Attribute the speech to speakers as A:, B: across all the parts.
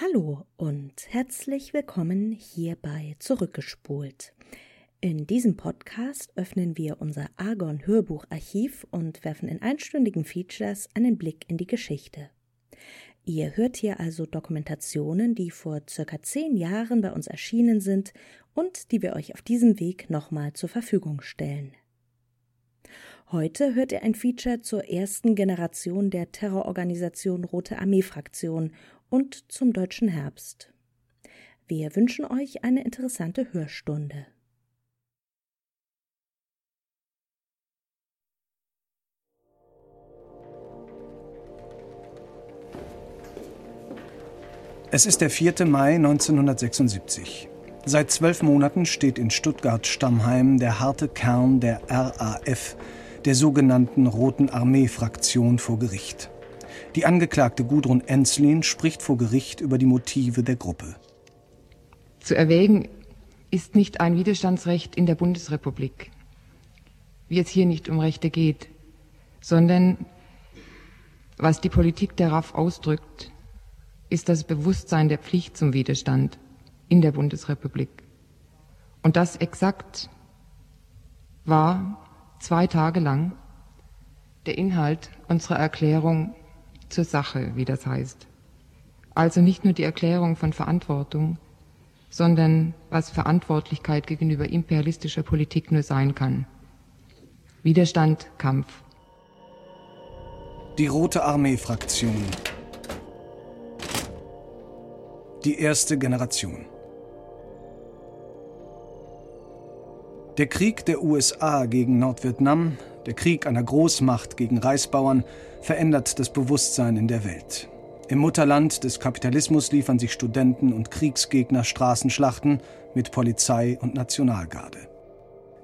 A: Hallo und herzlich willkommen hierbei Zurückgespult. In diesem Podcast öffnen wir unser Argon Hörbucharchiv und werfen in einstündigen Features einen Blick in die Geschichte. Ihr hört hier also Dokumentationen, die vor circa zehn Jahren bei uns erschienen sind und die wir euch auf diesem Weg nochmal zur Verfügung stellen. Heute hört ihr ein Feature zur ersten Generation der Terrororganisation Rote Armee Fraktion und zum deutschen Herbst. Wir wünschen euch eine interessante Hörstunde.
B: Es ist der 4. Mai 1976. Seit zwölf Monaten steht in Stuttgart-Stammheim der harte Kern der RAF, der sogenannten Roten Armee-Fraktion, vor Gericht. Die Angeklagte Gudrun Enslin spricht vor Gericht über die Motive der Gruppe.
C: Zu erwägen ist nicht ein Widerstandsrecht in der Bundesrepublik, wie es hier nicht um Rechte geht, sondern was die Politik darauf ausdrückt, ist das Bewusstsein der Pflicht zum Widerstand in der Bundesrepublik. Und das exakt war zwei Tage lang der Inhalt unserer Erklärung zur Sache, wie das heißt. Also nicht nur die Erklärung von Verantwortung, sondern was Verantwortlichkeit gegenüber imperialistischer Politik nur sein kann. Widerstand, Kampf.
B: Die Rote Armee-Fraktion. Die erste Generation. Der Krieg der USA gegen Nordvietnam, der Krieg einer Großmacht gegen Reisbauern, verändert das Bewusstsein in der Welt. Im Mutterland des Kapitalismus liefern sich Studenten und Kriegsgegner Straßenschlachten mit Polizei und Nationalgarde.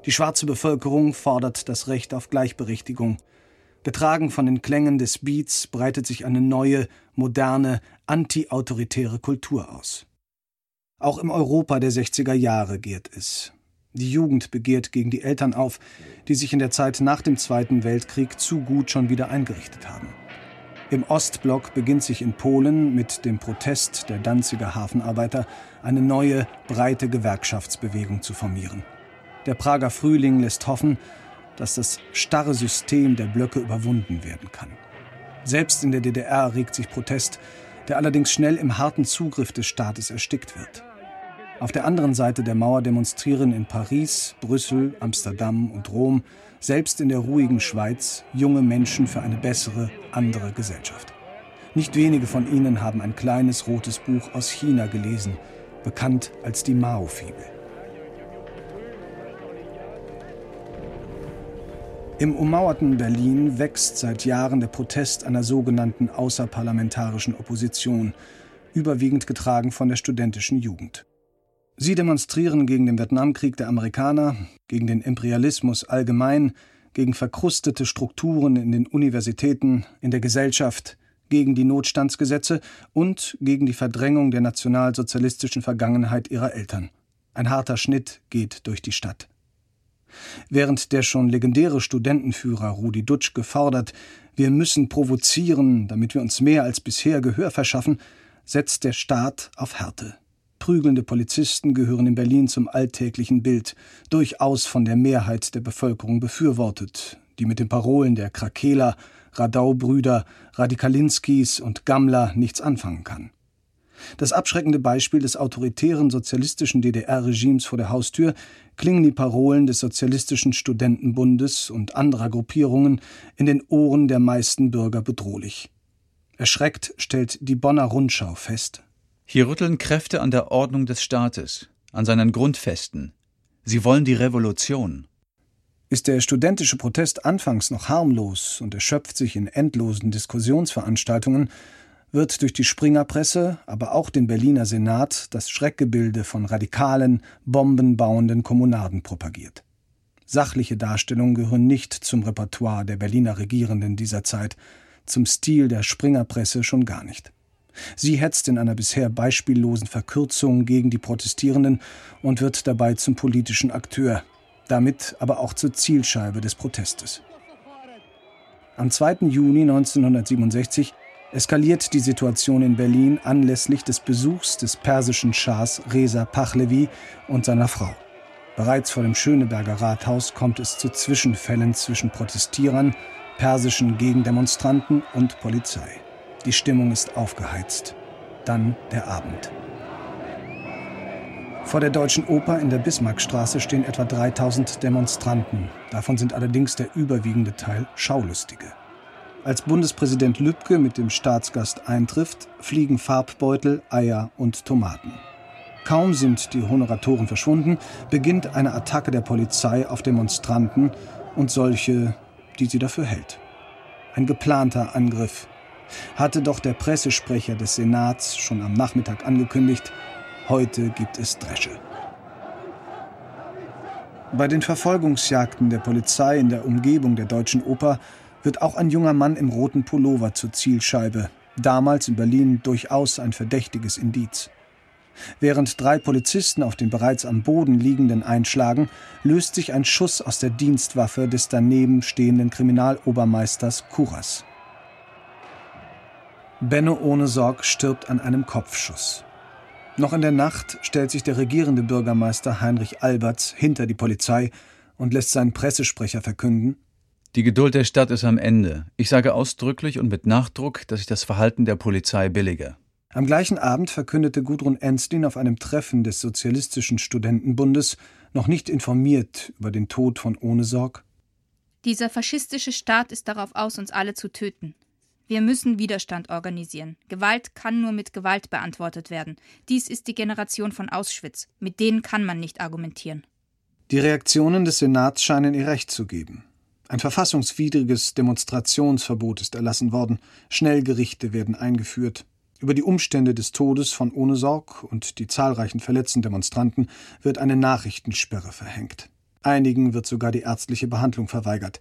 B: Die schwarze Bevölkerung fordert das Recht auf Gleichberechtigung. Getragen von den Klängen des Beats breitet sich eine neue, moderne, antiautoritäre Kultur aus. Auch im Europa der 60er Jahre gärt es. Die Jugend begehrt gegen die Eltern auf, die sich in der Zeit nach dem Zweiten Weltkrieg zu gut schon wieder eingerichtet haben. Im Ostblock beginnt sich in Polen mit dem Protest der Danziger Hafenarbeiter eine neue, breite Gewerkschaftsbewegung zu formieren. Der Prager Frühling lässt hoffen, dass das starre System der Blöcke überwunden werden kann. Selbst in der DDR regt sich Protest, der allerdings schnell im harten Zugriff des Staates erstickt wird. Auf der anderen Seite der Mauer demonstrieren in Paris, Brüssel, Amsterdam und Rom, selbst in der ruhigen Schweiz, junge Menschen für eine bessere, andere Gesellschaft. Nicht wenige von ihnen haben ein kleines rotes Buch aus China gelesen, bekannt als die Mao-Fibel. Im ummauerten Berlin wächst seit Jahren der Protest einer sogenannten außerparlamentarischen Opposition, überwiegend getragen von der studentischen Jugend. Sie demonstrieren gegen den Vietnamkrieg der Amerikaner, gegen den Imperialismus allgemein, gegen verkrustete Strukturen in den Universitäten, in der Gesellschaft, gegen die Notstandsgesetze und gegen die Verdrängung der nationalsozialistischen Vergangenheit ihrer Eltern. Ein harter Schnitt geht durch die Stadt. Während der schon legendäre Studentenführer Rudi Dutsch gefordert, wir müssen provozieren, damit wir uns mehr als bisher Gehör verschaffen, setzt der Staat auf Härte. Prügelnde Polizisten gehören in Berlin zum alltäglichen Bild, durchaus von der Mehrheit der Bevölkerung befürwortet, die mit den Parolen der Krakeler, Radau-Brüder, Radikalinskis und Gammler nichts anfangen kann. Das abschreckende Beispiel des autoritären sozialistischen DDR-Regimes vor der Haustür klingen die Parolen des Sozialistischen Studentenbundes und anderer Gruppierungen in den Ohren der meisten Bürger bedrohlich. Erschreckt stellt die Bonner Rundschau fest.
D: Hier rütteln Kräfte an der Ordnung des Staates, an seinen Grundfesten. Sie wollen die Revolution.
B: Ist der studentische Protest anfangs noch harmlos und erschöpft sich in endlosen Diskussionsveranstaltungen, wird durch die Springerpresse, aber auch den Berliner Senat das Schreckgebilde von radikalen, bombenbauenden Kommunarden propagiert. Sachliche Darstellungen gehören nicht zum Repertoire der Berliner Regierenden dieser Zeit, zum Stil der Springerpresse schon gar nicht. Sie hetzt in einer bisher beispiellosen Verkürzung gegen die Protestierenden und wird dabei zum politischen Akteur, damit aber auch zur Zielscheibe des Protestes. Am 2. Juni 1967 eskaliert die Situation in Berlin anlässlich des Besuchs des persischen Schahs Reza Pahlavi und seiner Frau. Bereits vor dem Schöneberger Rathaus kommt es zu Zwischenfällen zwischen Protestierern, persischen Gegendemonstranten und Polizei. Die Stimmung ist aufgeheizt. Dann der Abend. Vor der Deutschen Oper in der Bismarckstraße stehen etwa 3000 Demonstranten. Davon sind allerdings der überwiegende Teil Schaulustige. Als Bundespräsident Lübcke mit dem Staatsgast eintrifft, fliegen Farbbeutel, Eier und Tomaten. Kaum sind die Honoratoren verschwunden, beginnt eine Attacke der Polizei auf Demonstranten und solche, die sie dafür hält. Ein geplanter Angriff. Hatte doch der Pressesprecher des Senats schon am Nachmittag angekündigt, Heute gibt es Dresche. Bei den Verfolgungsjagden der Polizei in der Umgebung der Deutschen Oper wird auch ein junger Mann im roten Pullover zur Zielscheibe, damals in Berlin durchaus ein verdächtiges Indiz. Während drei Polizisten auf den bereits am Boden liegenden einschlagen, löst sich ein Schuss aus der Dienstwaffe des daneben stehenden Kriminalobermeisters Kuras. Benno ohne Sorg stirbt an einem Kopfschuss. Noch in der Nacht stellt sich der regierende Bürgermeister Heinrich Alberts hinter die Polizei und lässt seinen Pressesprecher verkünden,
D: die Geduld der Stadt ist am Ende. Ich sage ausdrücklich und mit Nachdruck, dass ich das Verhalten der Polizei billige.
B: Am gleichen Abend verkündete Gudrun Enstlin auf einem Treffen des Sozialistischen Studentenbundes, noch nicht informiert über den Tod von Ohnesorg.
E: Dieser faschistische Staat ist darauf aus, uns alle zu töten. Wir müssen Widerstand organisieren. Gewalt kann nur mit Gewalt beantwortet werden. Dies ist die Generation von Auschwitz. Mit denen kann man nicht argumentieren.
B: Die Reaktionen des Senats scheinen ihr Recht zu geben. Ein verfassungswidriges Demonstrationsverbot ist erlassen worden. Schnellgerichte werden eingeführt. Über die Umstände des Todes von Ohnesorg und die zahlreichen verletzten Demonstranten wird eine Nachrichtensperre verhängt. Einigen wird sogar die ärztliche Behandlung verweigert.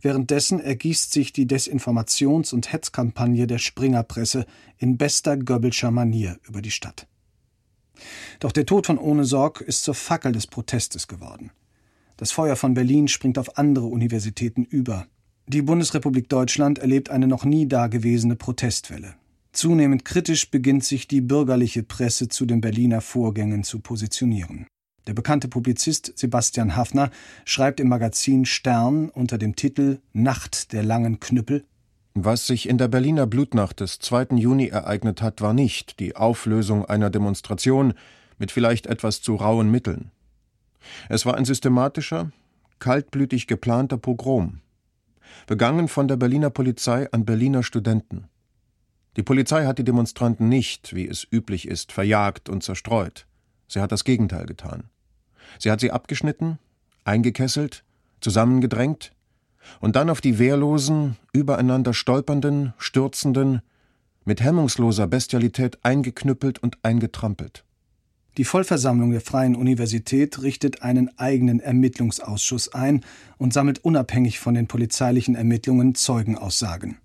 B: Währenddessen ergießt sich die Desinformations- und Hetzkampagne der Springerpresse in bester Goebbelscher Manier über die Stadt. Doch der Tod von Ohnesorg ist zur Fackel des Protestes geworden. Das Feuer von Berlin springt auf andere Universitäten über. Die Bundesrepublik Deutschland erlebt eine noch nie dagewesene Protestwelle. Zunehmend kritisch beginnt sich die bürgerliche Presse zu den Berliner Vorgängen zu positionieren. Der bekannte Publizist Sebastian Hafner schreibt im Magazin Stern unter dem Titel Nacht der langen Knüppel
F: Was sich in der Berliner Blutnacht des 2. Juni ereignet hat, war nicht die Auflösung einer Demonstration mit vielleicht etwas zu rauen Mitteln. Es war ein systematischer, kaltblütig geplanter Pogrom, begangen von der Berliner Polizei an Berliner Studenten. Die Polizei hat die Demonstranten nicht, wie es üblich ist, verjagt und zerstreut. Sie hat das Gegenteil getan. Sie hat sie abgeschnitten, eingekesselt, zusammengedrängt und dann auf die wehrlosen, übereinander stolpernden, stürzenden, mit hemmungsloser Bestialität eingeknüppelt und eingetrampelt.
B: Die Vollversammlung der Freien Universität richtet einen eigenen Ermittlungsausschuss ein und sammelt unabhängig von den polizeilichen Ermittlungen Zeugenaussagen.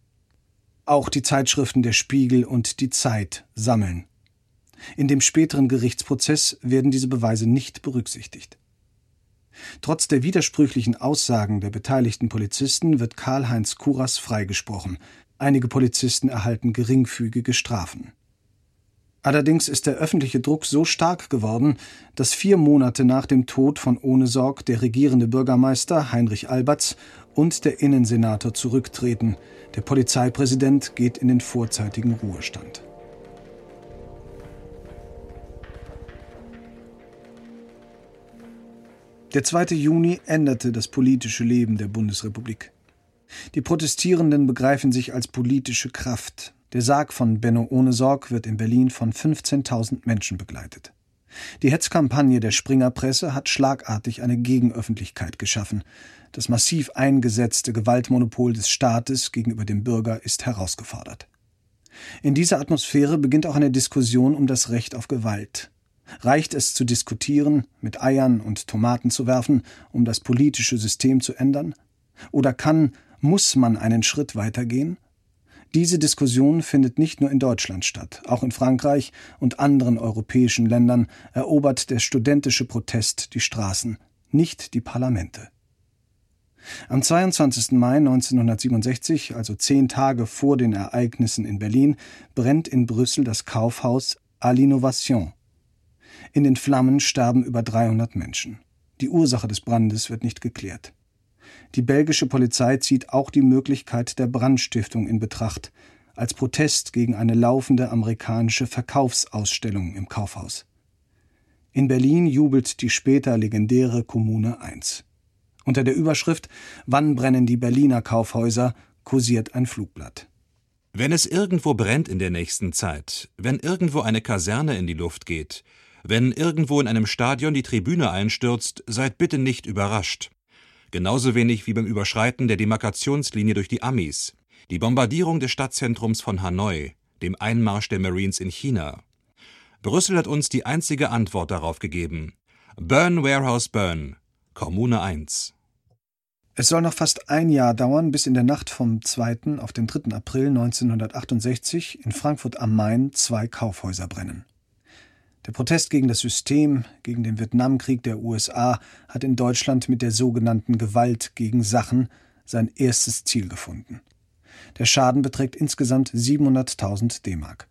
B: Auch die Zeitschriften Der Spiegel und Die Zeit sammeln in dem späteren Gerichtsprozess werden diese Beweise nicht berücksichtigt. Trotz der widersprüchlichen Aussagen der beteiligten Polizisten wird Karl-Heinz Kuras freigesprochen. Einige Polizisten erhalten geringfügige Strafen. Allerdings ist der öffentliche Druck so stark geworden, dass vier Monate nach dem Tod von Ohnesorg der regierende Bürgermeister Heinrich Alberts und der Innensenator zurücktreten. Der Polizeipräsident geht in den vorzeitigen Ruhestand. Der 2. Juni änderte das politische Leben der Bundesrepublik. Die Protestierenden begreifen sich als politische Kraft. Der Sarg von Benno Ohnesorg wird in Berlin von 15.000 Menschen begleitet. Die Hetzkampagne der Springerpresse hat schlagartig eine Gegenöffentlichkeit geschaffen. Das massiv eingesetzte Gewaltmonopol des Staates gegenüber dem Bürger ist herausgefordert. In dieser Atmosphäre beginnt auch eine Diskussion um das Recht auf Gewalt. Reicht es zu diskutieren, mit Eiern und Tomaten zu werfen, um das politische System zu ändern? Oder kann, muss man einen Schritt weitergehen? Diese Diskussion findet nicht nur in Deutschland statt. Auch in Frankreich und anderen europäischen Ländern erobert der studentische Protest die Straßen, nicht die Parlamente. Am 22. Mai 1967, also zehn Tage vor den Ereignissen in Berlin, brennt in Brüssel das Kaufhaus à l'Innovation. In den Flammen sterben über 300 Menschen. Die Ursache des Brandes wird nicht geklärt. Die belgische Polizei zieht auch die Möglichkeit der Brandstiftung in Betracht, als Protest gegen eine laufende amerikanische Verkaufsausstellung im Kaufhaus. In Berlin jubelt die später legendäre Kommune 1. Unter der Überschrift Wann brennen die Berliner Kaufhäuser kursiert ein Flugblatt.
G: Wenn es irgendwo brennt in der nächsten Zeit, wenn irgendwo eine Kaserne in die Luft geht, wenn irgendwo in einem Stadion die Tribüne einstürzt, seid bitte nicht überrascht. Genauso wenig wie beim Überschreiten der Demarkationslinie durch die Amis, die Bombardierung des Stadtzentrums von Hanoi, dem Einmarsch der Marines in China. Brüssel hat uns die einzige Antwort darauf gegeben. Burn Warehouse Burn, Kommune 1.
B: Es soll noch fast ein Jahr dauern, bis in der Nacht vom 2. auf den 3. April 1968 in Frankfurt am Main zwei Kaufhäuser brennen. Der Protest gegen das System, gegen den Vietnamkrieg der USA hat in Deutschland mit der sogenannten Gewalt gegen Sachen sein erstes Ziel gefunden. Der Schaden beträgt insgesamt 700.000 D-Mark.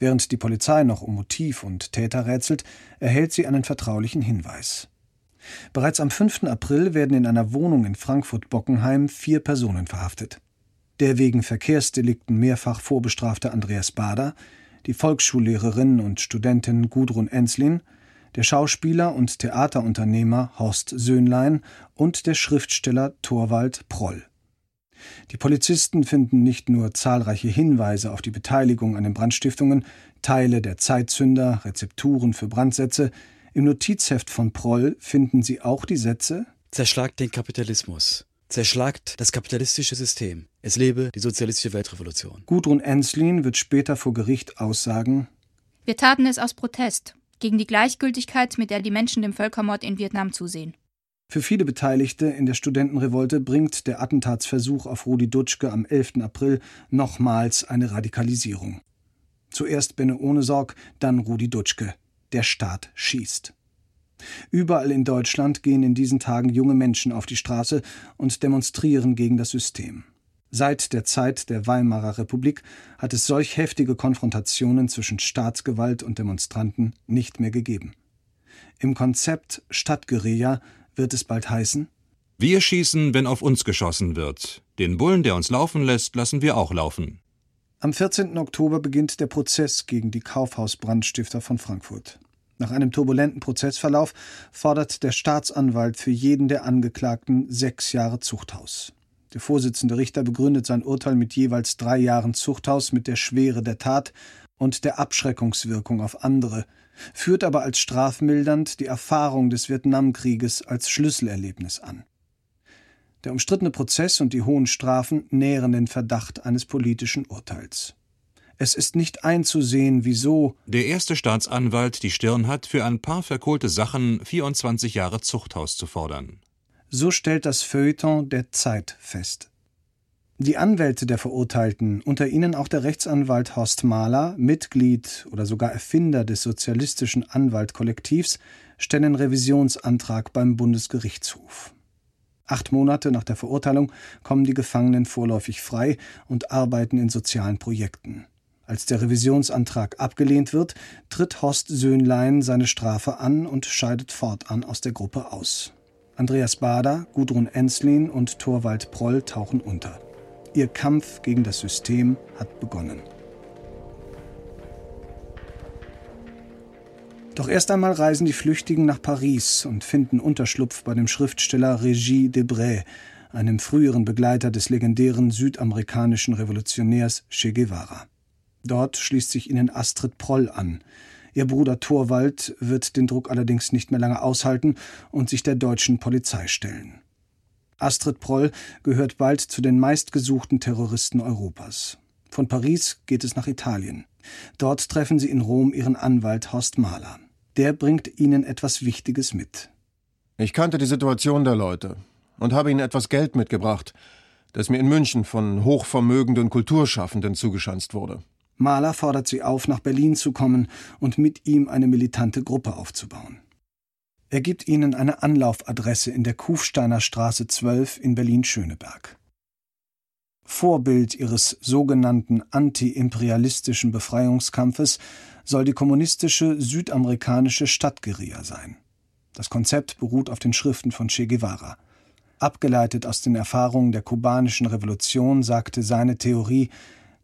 B: Während die Polizei noch um Motiv und Täter rätselt, erhält sie einen vertraulichen Hinweis. Bereits am 5. April werden in einer Wohnung in Frankfurt-Bockenheim vier Personen verhaftet. Der wegen Verkehrsdelikten mehrfach vorbestrafte Andreas Bader, die Volksschullehrerin und Studentin Gudrun Enslin, der Schauspieler und Theaterunternehmer Horst Söhnlein und der Schriftsteller Thorwald Proll. Die Polizisten finden nicht nur zahlreiche Hinweise auf die Beteiligung an den Brandstiftungen, Teile der Zeitzünder, Rezepturen für Brandsätze, im Notizheft von Proll finden Sie auch die Sätze
H: Zerschlagt den Kapitalismus. Zerschlagt das kapitalistische System. Es lebe die sozialistische Weltrevolution.
B: Gudrun Enslin wird später vor Gericht aussagen
E: Wir taten es aus Protest gegen die Gleichgültigkeit, mit der die Menschen dem Völkermord in Vietnam zusehen.
B: Für viele Beteiligte in der Studentenrevolte bringt der Attentatsversuch auf Rudi Dutschke am 11. April nochmals eine Radikalisierung. Zuerst Benne Ohnesorg, dann Rudi Dutschke der Staat schießt. Überall in Deutschland gehen in diesen Tagen junge Menschen auf die Straße und demonstrieren gegen das System. Seit der Zeit der Weimarer Republik hat es solch heftige Konfrontationen zwischen Staatsgewalt und Demonstranten nicht mehr gegeben. Im Konzept Stadtguerilla wird es bald heißen
G: Wir schießen, wenn auf uns geschossen wird. Den Bullen, der uns laufen lässt, lassen wir auch laufen.
B: Am 14. Oktober beginnt der Prozess gegen die Kaufhausbrandstifter von Frankfurt. Nach einem turbulenten Prozessverlauf fordert der Staatsanwalt für jeden der Angeklagten sechs Jahre Zuchthaus. Der Vorsitzende Richter begründet sein Urteil mit jeweils drei Jahren Zuchthaus mit der Schwere der Tat und der Abschreckungswirkung auf andere, führt aber als strafmildernd die Erfahrung des Vietnamkrieges als Schlüsselerlebnis an. Der umstrittene Prozess und die hohen Strafen nähren den Verdacht eines politischen Urteils. Es ist nicht einzusehen, wieso
G: der erste Staatsanwalt die Stirn hat, für ein paar verkohlte Sachen 24 Jahre Zuchthaus zu fordern.
B: So stellt das Feuilleton der Zeit fest. Die Anwälte der Verurteilten, unter ihnen auch der Rechtsanwalt Horst Mahler, Mitglied oder sogar Erfinder des sozialistischen Anwaltkollektivs, stellen Revisionsantrag beim Bundesgerichtshof. Acht Monate nach der Verurteilung kommen die Gefangenen vorläufig frei und arbeiten in sozialen Projekten. Als der Revisionsantrag abgelehnt wird, tritt Horst Söhnlein seine Strafe an und scheidet fortan aus der Gruppe aus. Andreas Bader, Gudrun Enslin und Thorwald Proll tauchen unter. Ihr Kampf gegen das System hat begonnen. Doch erst einmal reisen die Flüchtigen nach Paris und finden Unterschlupf bei dem Schriftsteller Régis Debray, einem früheren Begleiter des legendären südamerikanischen Revolutionärs Che Guevara. Dort schließt sich ihnen Astrid Proll an. Ihr Bruder Thorwald wird den Druck allerdings nicht mehr lange aushalten und sich der deutschen Polizei stellen. Astrid Proll gehört bald zu den meistgesuchten Terroristen Europas. Von Paris geht es nach Italien. Dort treffen sie in Rom ihren Anwalt Horst Mahler. Der bringt ihnen etwas Wichtiges mit.
F: Ich kannte die Situation der Leute und habe ihnen etwas Geld mitgebracht, das mir in München von hochvermögenden Kulturschaffenden zugeschanzt wurde.
B: Mahler fordert sie auf, nach Berlin zu kommen und mit ihm eine militante Gruppe aufzubauen. Er gibt ihnen eine Anlaufadresse in der Kufsteiner Straße 12 in Berlin-Schöneberg. Vorbild ihres sogenannten anti-imperialistischen Befreiungskampfes soll die kommunistische südamerikanische Stadtguerilla sein. Das Konzept beruht auf den Schriften von Che Guevara. Abgeleitet aus den Erfahrungen der kubanischen Revolution sagte seine Theorie,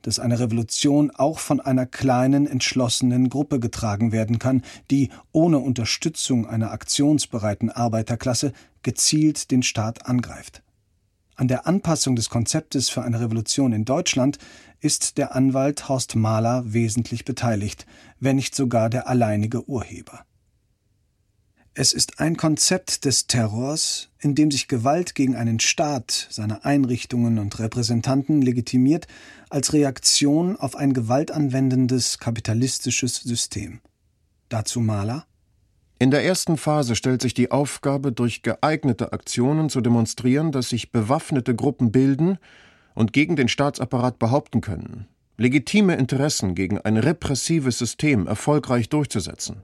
B: dass eine Revolution auch von einer kleinen, entschlossenen Gruppe getragen werden kann, die ohne Unterstützung einer aktionsbereiten Arbeiterklasse gezielt den Staat angreift. An der Anpassung des Konzeptes für eine Revolution in Deutschland ist der Anwalt Horst Mahler wesentlich beteiligt, wenn nicht sogar der alleinige Urheber. Es ist ein Konzept des Terrors, in dem sich Gewalt gegen einen Staat, seine Einrichtungen und Repräsentanten legitimiert als Reaktion auf ein gewaltanwendendes kapitalistisches System. Dazu Mahler
F: in der ersten Phase stellt sich die Aufgabe, durch geeignete Aktionen zu demonstrieren, dass sich bewaffnete Gruppen bilden und gegen den Staatsapparat behaupten können, legitime Interessen gegen ein repressives System erfolgreich durchzusetzen.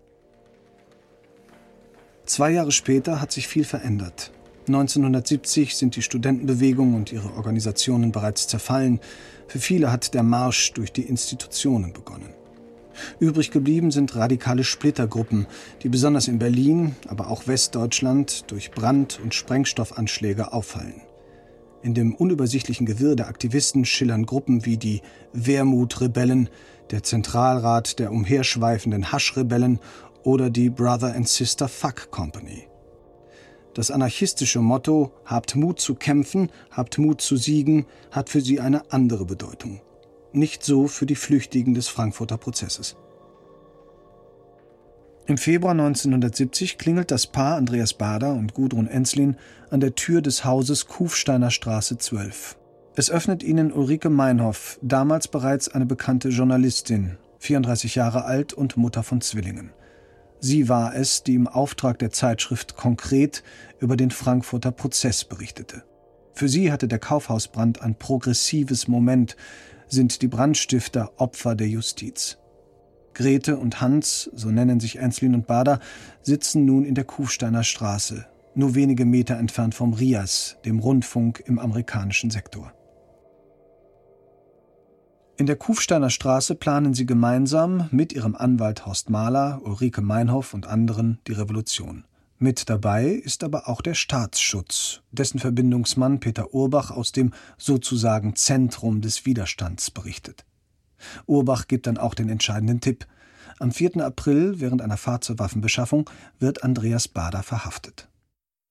B: Zwei Jahre später hat sich viel verändert. 1970 sind die Studentenbewegung und ihre Organisationen bereits zerfallen. Für viele hat der Marsch durch die Institutionen begonnen. Übrig geblieben sind radikale Splittergruppen, die besonders in Berlin, aber auch Westdeutschland durch Brand- und Sprengstoffanschläge auffallen. In dem unübersichtlichen Gewirr der Aktivisten schillern Gruppen wie die Wermut-Rebellen, der Zentralrat der umherschweifenden Hasch-Rebellen oder die Brother and Sister Fuck Company. Das anarchistische Motto Habt Mut zu kämpfen, habt Mut zu siegen hat für sie eine andere Bedeutung. Nicht so für die Flüchtigen des Frankfurter Prozesses. Im Februar 1970 klingelt das Paar Andreas Bader und Gudrun Enslin an der Tür des Hauses Kufsteiner Straße 12. Es öffnet ihnen Ulrike Meinhoff, damals bereits eine bekannte Journalistin, 34 Jahre alt und Mutter von Zwillingen. Sie war es, die im Auftrag der Zeitschrift Konkret über den Frankfurter Prozess berichtete. Für sie hatte der Kaufhausbrand ein progressives Moment, sind die Brandstifter Opfer der Justiz. Grete und Hans, so nennen sich Enslin und Bader, sitzen nun in der Kufsteiner Straße, nur wenige Meter entfernt vom RIAS, dem Rundfunk im amerikanischen Sektor. In der Kufsteiner Straße planen sie gemeinsam mit ihrem Anwalt Horst Mahler, Ulrike Meinhoff und anderen die Revolution. Mit dabei ist aber auch der Staatsschutz, dessen Verbindungsmann Peter Urbach aus dem sozusagen Zentrum des Widerstands berichtet. Urbach gibt dann auch den entscheidenden Tipp. Am 4. April, während einer Fahrt zur Waffenbeschaffung, wird Andreas Bader verhaftet.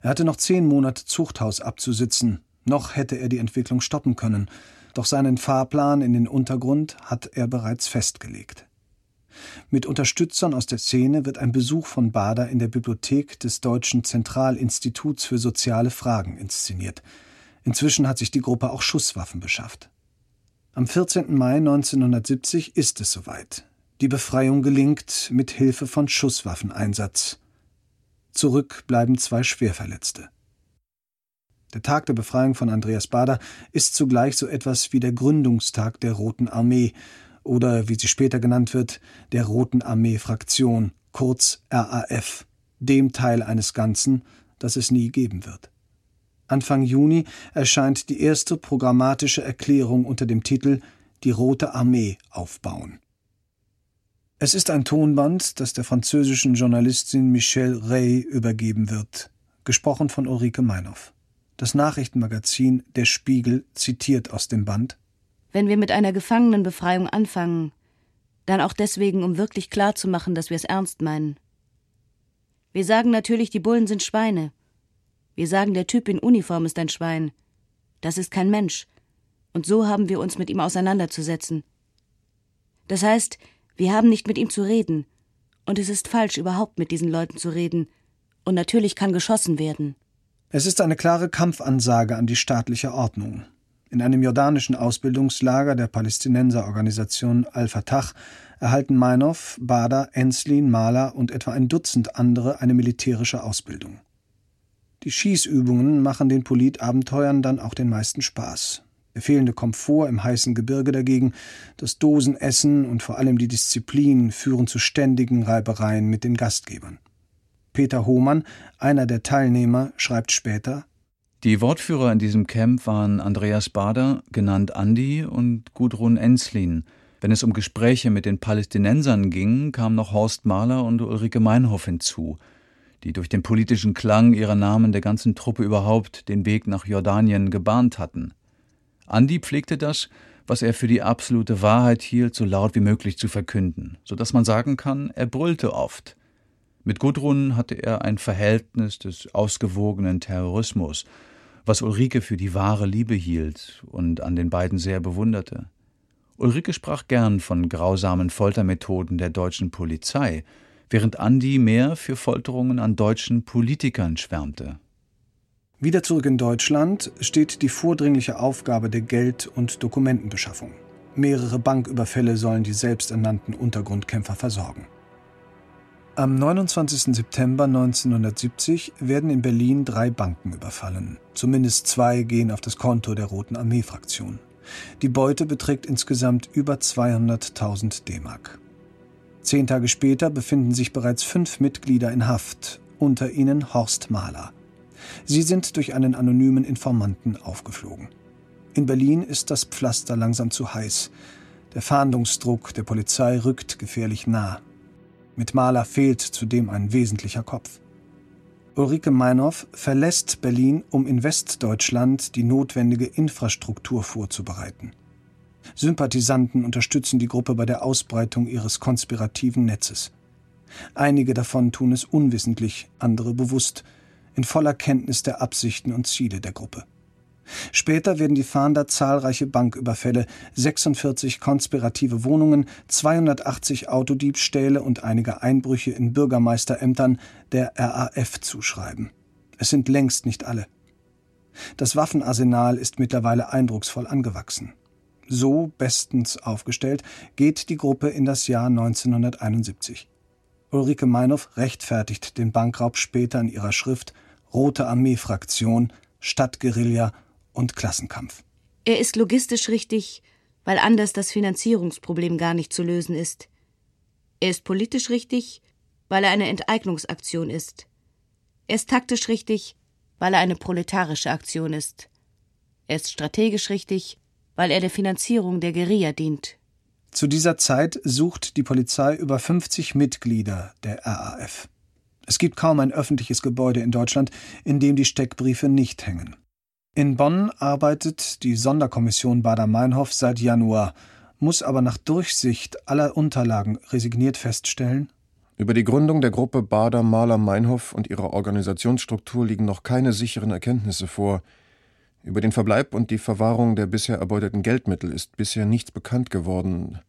B: Er hatte noch zehn Monate Zuchthaus abzusitzen, noch hätte er die Entwicklung stoppen können, doch seinen Fahrplan in den Untergrund hat er bereits festgelegt. Mit Unterstützern aus der Szene wird ein Besuch von Bader in der Bibliothek des Deutschen Zentralinstituts für soziale Fragen inszeniert. Inzwischen hat sich die Gruppe auch Schusswaffen beschafft. Am 14. Mai 1970 ist es soweit. Die Befreiung gelingt mit Hilfe von Schusswaffeneinsatz. Zurück bleiben zwei Schwerverletzte. Der Tag der Befreiung von Andreas Bader ist zugleich so etwas wie der Gründungstag der Roten Armee oder wie sie später genannt wird, der Roten Armee Fraktion, kurz RAF, dem Teil eines Ganzen, das es nie geben wird. Anfang Juni erscheint die erste programmatische Erklärung unter dem Titel Die Rote Armee aufbauen. Es ist ein Tonband, das der französischen Journalistin Michelle Rey übergeben wird, gesprochen von Ulrike Meinhoff. Das Nachrichtenmagazin Der Spiegel zitiert aus dem Band
I: Wenn wir mit einer Gefangenenbefreiung anfangen, dann auch deswegen, um wirklich klar zu machen, dass wir es ernst meinen. Wir sagen natürlich, die Bullen sind Schweine. Wir sagen, der Typ in Uniform ist ein Schwein. Das ist kein Mensch. Und so haben wir uns mit ihm auseinanderzusetzen. Das heißt, wir haben nicht mit ihm zu reden. Und es ist falsch, überhaupt mit diesen Leuten zu reden. Und natürlich kann geschossen werden.
B: Es ist eine klare Kampfansage an die staatliche Ordnung. In einem jordanischen Ausbildungslager der Palästinenserorganisation Al-Fatah erhalten Meinhof, Bader, Enslin, Mahler und etwa ein Dutzend andere eine militärische Ausbildung. Die Schießübungen machen den Politabenteuern dann auch den meisten Spaß. Der fehlende Komfort im heißen Gebirge dagegen, das Dosenessen und vor allem die Disziplin führen zu ständigen Reibereien mit den Gastgebern. Peter Hohmann, einer der Teilnehmer, schreibt später
D: Die Wortführer in diesem Camp waren Andreas Bader, genannt Andi, und Gudrun Enslin. Wenn es um Gespräche mit den Palästinensern ging, kamen noch Horst Mahler und Ulrike Meinhoff hinzu – die durch den politischen Klang ihrer Namen der ganzen Truppe überhaupt den Weg nach Jordanien gebahnt hatten. Andi pflegte das, was er für die absolute Wahrheit hielt, so laut wie möglich zu verkünden, so dass man sagen kann, er brüllte oft. Mit Gudrun hatte er ein Verhältnis des ausgewogenen Terrorismus, was Ulrike für die wahre Liebe hielt und an den beiden sehr bewunderte. Ulrike sprach gern von grausamen Foltermethoden der deutschen Polizei, während Andi mehr für Folterungen an deutschen Politikern schwärmte.
B: Wieder zurück in Deutschland steht die vordringliche Aufgabe der Geld- und Dokumentenbeschaffung. Mehrere Banküberfälle sollen die selbsternannten Untergrundkämpfer versorgen. Am 29. September 1970 werden in Berlin drei Banken überfallen. Zumindest zwei gehen auf das Konto der Roten Armee-Fraktion. Die Beute beträgt insgesamt über 200.000 D-Mark. Zehn Tage später befinden sich bereits fünf Mitglieder in Haft, unter ihnen Horst Mahler. Sie sind durch einen anonymen Informanten aufgeflogen. In Berlin ist das Pflaster langsam zu heiß. Der Fahndungsdruck der Polizei rückt gefährlich nah. Mit Mahler fehlt zudem ein wesentlicher Kopf. Ulrike Meinhoff verlässt Berlin, um in Westdeutschland die notwendige Infrastruktur vorzubereiten. Sympathisanten unterstützen die Gruppe bei der Ausbreitung ihres konspirativen Netzes. Einige davon tun es unwissentlich, andere bewusst, in voller Kenntnis der Absichten und Ziele der Gruppe. Später werden die Fahnder zahlreiche Banküberfälle, 46 konspirative Wohnungen, 280 Autodiebstähle und einige Einbrüche in Bürgermeisterämtern der RAF zuschreiben. Es sind längst nicht alle. Das Waffenarsenal ist mittlerweile eindrucksvoll angewachsen so bestens aufgestellt, geht die Gruppe in das Jahr 1971. Ulrike Meinhoff rechtfertigt den Bankraub später in ihrer Schrift Rote Armee-Fraktion, Stadtguerilla und Klassenkampf.
I: Er ist logistisch richtig, weil anders das Finanzierungsproblem gar nicht zu lösen ist. Er ist politisch richtig, weil er eine Enteignungsaktion ist. Er ist taktisch richtig, weil er eine proletarische Aktion ist. Er ist strategisch richtig, weil er der Finanzierung der Guerilla dient.
B: Zu dieser Zeit sucht die Polizei über 50 Mitglieder der RAF. Es gibt kaum ein öffentliches Gebäude in Deutschland, in dem die Steckbriefe nicht hängen. In Bonn arbeitet die Sonderkommission Bader-Meinhof seit Januar, muss aber nach Durchsicht aller Unterlagen resigniert feststellen,
F: über die Gründung der Gruppe Bader-Mahler-Meinhof und ihre Organisationsstruktur liegen noch keine sicheren Erkenntnisse vor. Über den Verbleib und die Verwahrung der bisher erbeuteten Geldmittel ist bisher nichts bekannt geworden.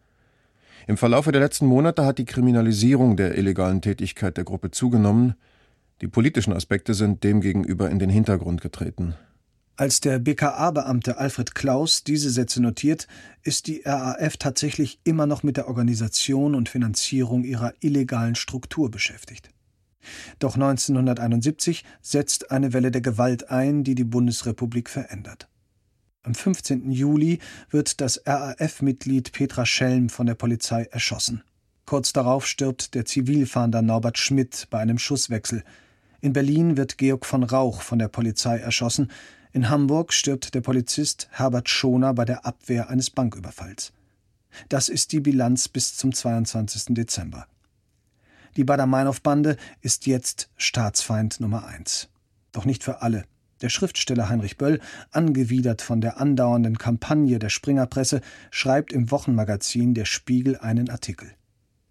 F: Im Verlaufe der letzten Monate hat die Kriminalisierung der illegalen Tätigkeit der Gruppe zugenommen. Die politischen Aspekte sind demgegenüber in den Hintergrund getreten.
B: Als der BKA-Beamte Alfred Klaus diese Sätze notiert, ist die RAF tatsächlich immer noch mit der Organisation und Finanzierung ihrer illegalen Struktur beschäftigt. Doch 1971 setzt eine Welle der Gewalt ein, die die Bundesrepublik verändert. Am 15. Juli wird das RAF-Mitglied Petra Schelm von der Polizei erschossen. Kurz darauf stirbt der Zivilfahnder Norbert Schmidt bei einem Schusswechsel. In Berlin wird Georg von Rauch von der Polizei erschossen. In Hamburg stirbt der Polizist Herbert Schoner bei der Abwehr eines Banküberfalls. Das ist die Bilanz bis zum 22. Dezember. Die Bader-Meinhof-Bande ist jetzt Staatsfeind Nummer eins. Doch nicht für alle. Der Schriftsteller Heinrich Böll, angewidert von der andauernden Kampagne der Springerpresse, schreibt im Wochenmagazin Der Spiegel einen Artikel.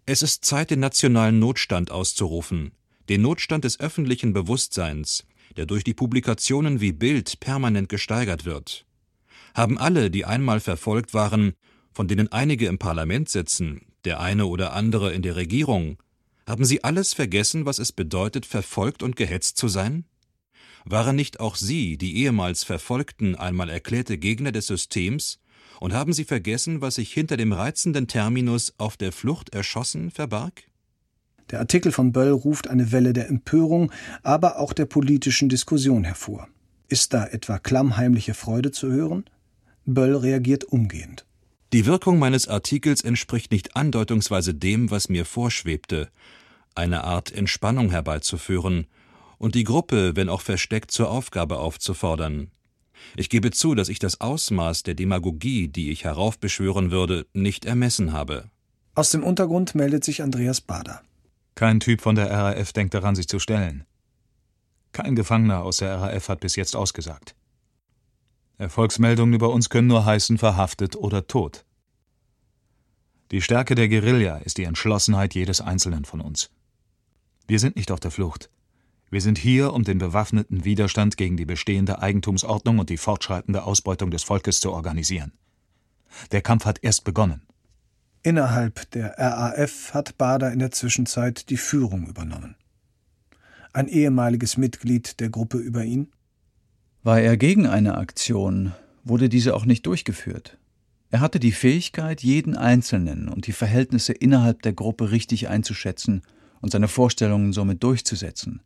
G: Es ist Zeit, den nationalen Notstand auszurufen, den Notstand des öffentlichen Bewusstseins, der durch die Publikationen wie Bild permanent gesteigert wird. Haben alle, die einmal verfolgt waren, von denen einige im Parlament sitzen, der eine oder andere in der Regierung, haben Sie alles vergessen, was es bedeutet, verfolgt und gehetzt zu sein? Waren nicht auch Sie, die ehemals Verfolgten, einmal erklärte Gegner des Systems? Und haben Sie vergessen, was sich hinter dem reizenden Terminus auf der Flucht erschossen verbarg?
B: Der Artikel von Böll ruft eine Welle der Empörung, aber auch der politischen Diskussion hervor. Ist da etwa klammheimliche Freude zu hören? Böll reagiert umgehend.
G: Die Wirkung meines Artikels entspricht nicht andeutungsweise dem, was mir vorschwebte, eine Art Entspannung herbeizuführen und die Gruppe, wenn auch versteckt, zur Aufgabe aufzufordern. Ich gebe zu, dass ich das Ausmaß der Demagogie, die ich heraufbeschwören würde, nicht ermessen habe.
B: Aus dem Untergrund meldet sich Andreas Bader.
J: Kein Typ von der RAF denkt daran, sich zu stellen. Kein Gefangener aus der RAF hat bis jetzt ausgesagt. Erfolgsmeldungen über uns können nur heißen verhaftet oder tot. Die Stärke der Guerilla ist die Entschlossenheit jedes Einzelnen von uns. Wir sind nicht auf der Flucht. Wir sind hier, um den bewaffneten Widerstand gegen die bestehende Eigentumsordnung und die fortschreitende Ausbeutung des Volkes zu organisieren. Der Kampf hat erst begonnen.
B: Innerhalb der RAF hat Bader in der Zwischenzeit die Führung übernommen. Ein ehemaliges Mitglied der Gruppe über ihn?
D: War er gegen eine Aktion, wurde diese auch nicht durchgeführt. Er hatte die Fähigkeit, jeden Einzelnen und die Verhältnisse innerhalb der Gruppe richtig einzuschätzen und seine Vorstellungen somit durchzusetzen.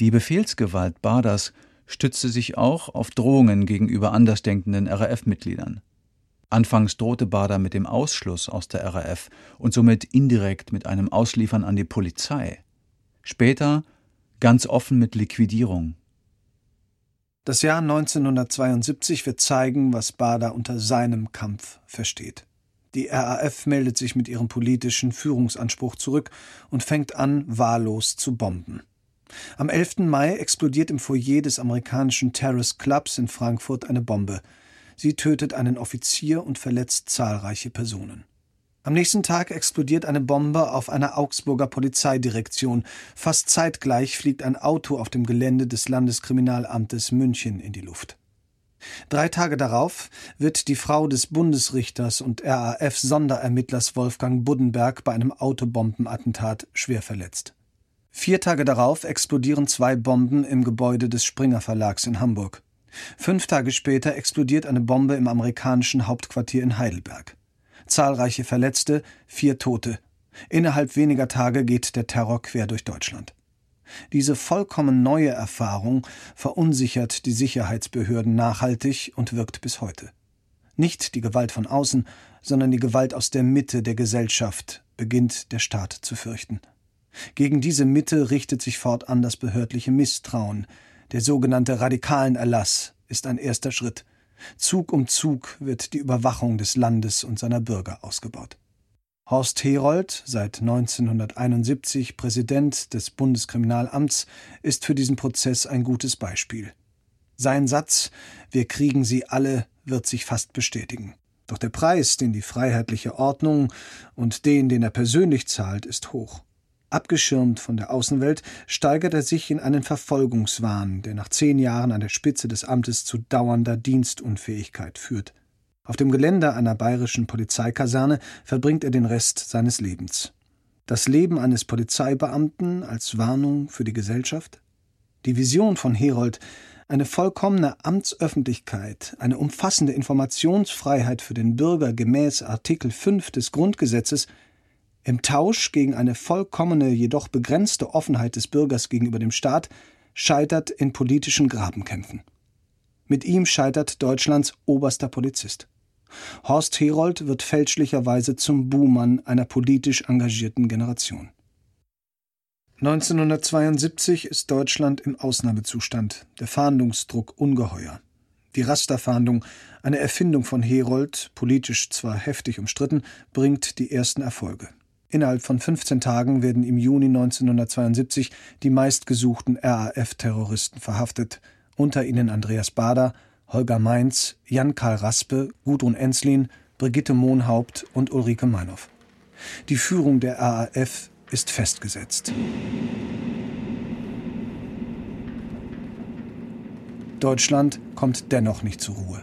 D: Die Befehlsgewalt Baders stützte sich auch auf Drohungen gegenüber andersdenkenden RAF-Mitgliedern. Anfangs drohte Bader mit dem Ausschluss aus der RAF und somit indirekt mit einem Ausliefern an die Polizei. Später ganz offen mit Liquidierung.
B: Das Jahr 1972 wird zeigen, was Bader unter seinem Kampf versteht. Die RAF meldet sich mit ihrem politischen Führungsanspruch zurück und fängt an, wahllos zu bomben. Am 11. Mai explodiert im Foyer des amerikanischen Terrace Clubs in Frankfurt eine Bombe. Sie tötet einen Offizier und verletzt zahlreiche Personen. Am nächsten Tag explodiert eine Bombe auf einer Augsburger Polizeidirektion. Fast zeitgleich fliegt ein Auto auf dem Gelände des Landeskriminalamtes München in die Luft. Drei Tage darauf wird die Frau des Bundesrichters und RAF-Sonderermittlers Wolfgang Buddenberg bei einem Autobombenattentat schwer verletzt. Vier Tage darauf explodieren zwei Bomben im Gebäude des Springer Verlags in Hamburg. Fünf Tage später explodiert eine Bombe im amerikanischen Hauptquartier in Heidelberg. Zahlreiche Verletzte, vier Tote. Innerhalb weniger Tage geht der Terror quer durch Deutschland. Diese vollkommen neue Erfahrung verunsichert die Sicherheitsbehörden nachhaltig und wirkt bis heute. Nicht die Gewalt von außen, sondern die Gewalt aus der Mitte der Gesellschaft beginnt der Staat zu fürchten. Gegen diese Mitte richtet sich fortan das behördliche Misstrauen, der sogenannte radikalen Erlass ist ein erster Schritt. Zug um Zug wird die Überwachung des Landes und seiner Bürger ausgebaut. Horst Herold, seit 1971 Präsident des Bundeskriminalamts, ist für diesen Prozess ein gutes Beispiel. Sein Satz Wir kriegen sie alle wird sich fast bestätigen. Doch der Preis, den die freiheitliche Ordnung und den, den er persönlich zahlt, ist hoch. Abgeschirmt von der Außenwelt steigert er sich in einen Verfolgungswahn, der nach zehn Jahren an der Spitze des Amtes zu dauernder Dienstunfähigkeit führt. Auf dem Gelände einer bayerischen Polizeikaserne verbringt er den Rest seines Lebens. Das Leben eines Polizeibeamten als Warnung für die Gesellschaft? Die Vision von Herold, eine vollkommene Amtsöffentlichkeit, eine umfassende Informationsfreiheit für den Bürger gemäß Artikel 5 des Grundgesetzes, im Tausch gegen eine vollkommene, jedoch begrenzte Offenheit des Bürgers gegenüber dem Staat scheitert in politischen Grabenkämpfen. Mit ihm scheitert Deutschlands oberster Polizist. Horst Herold wird fälschlicherweise zum Buhmann einer politisch engagierten Generation. 1972 ist Deutschland im Ausnahmezustand, der Fahndungsdruck ungeheuer. Die Rasterfahndung, eine Erfindung von Herold, politisch zwar heftig umstritten, bringt die ersten Erfolge. Innerhalb von 15 Tagen werden im Juni 1972 die meistgesuchten RAF-Terroristen verhaftet, unter ihnen Andreas Bader, Holger Mainz, Jan-Karl Raspe, Gudrun Enslin, Brigitte Mohnhaupt und Ulrike Meinhoff. Die Führung der RAF ist festgesetzt. Deutschland kommt dennoch nicht zur Ruhe.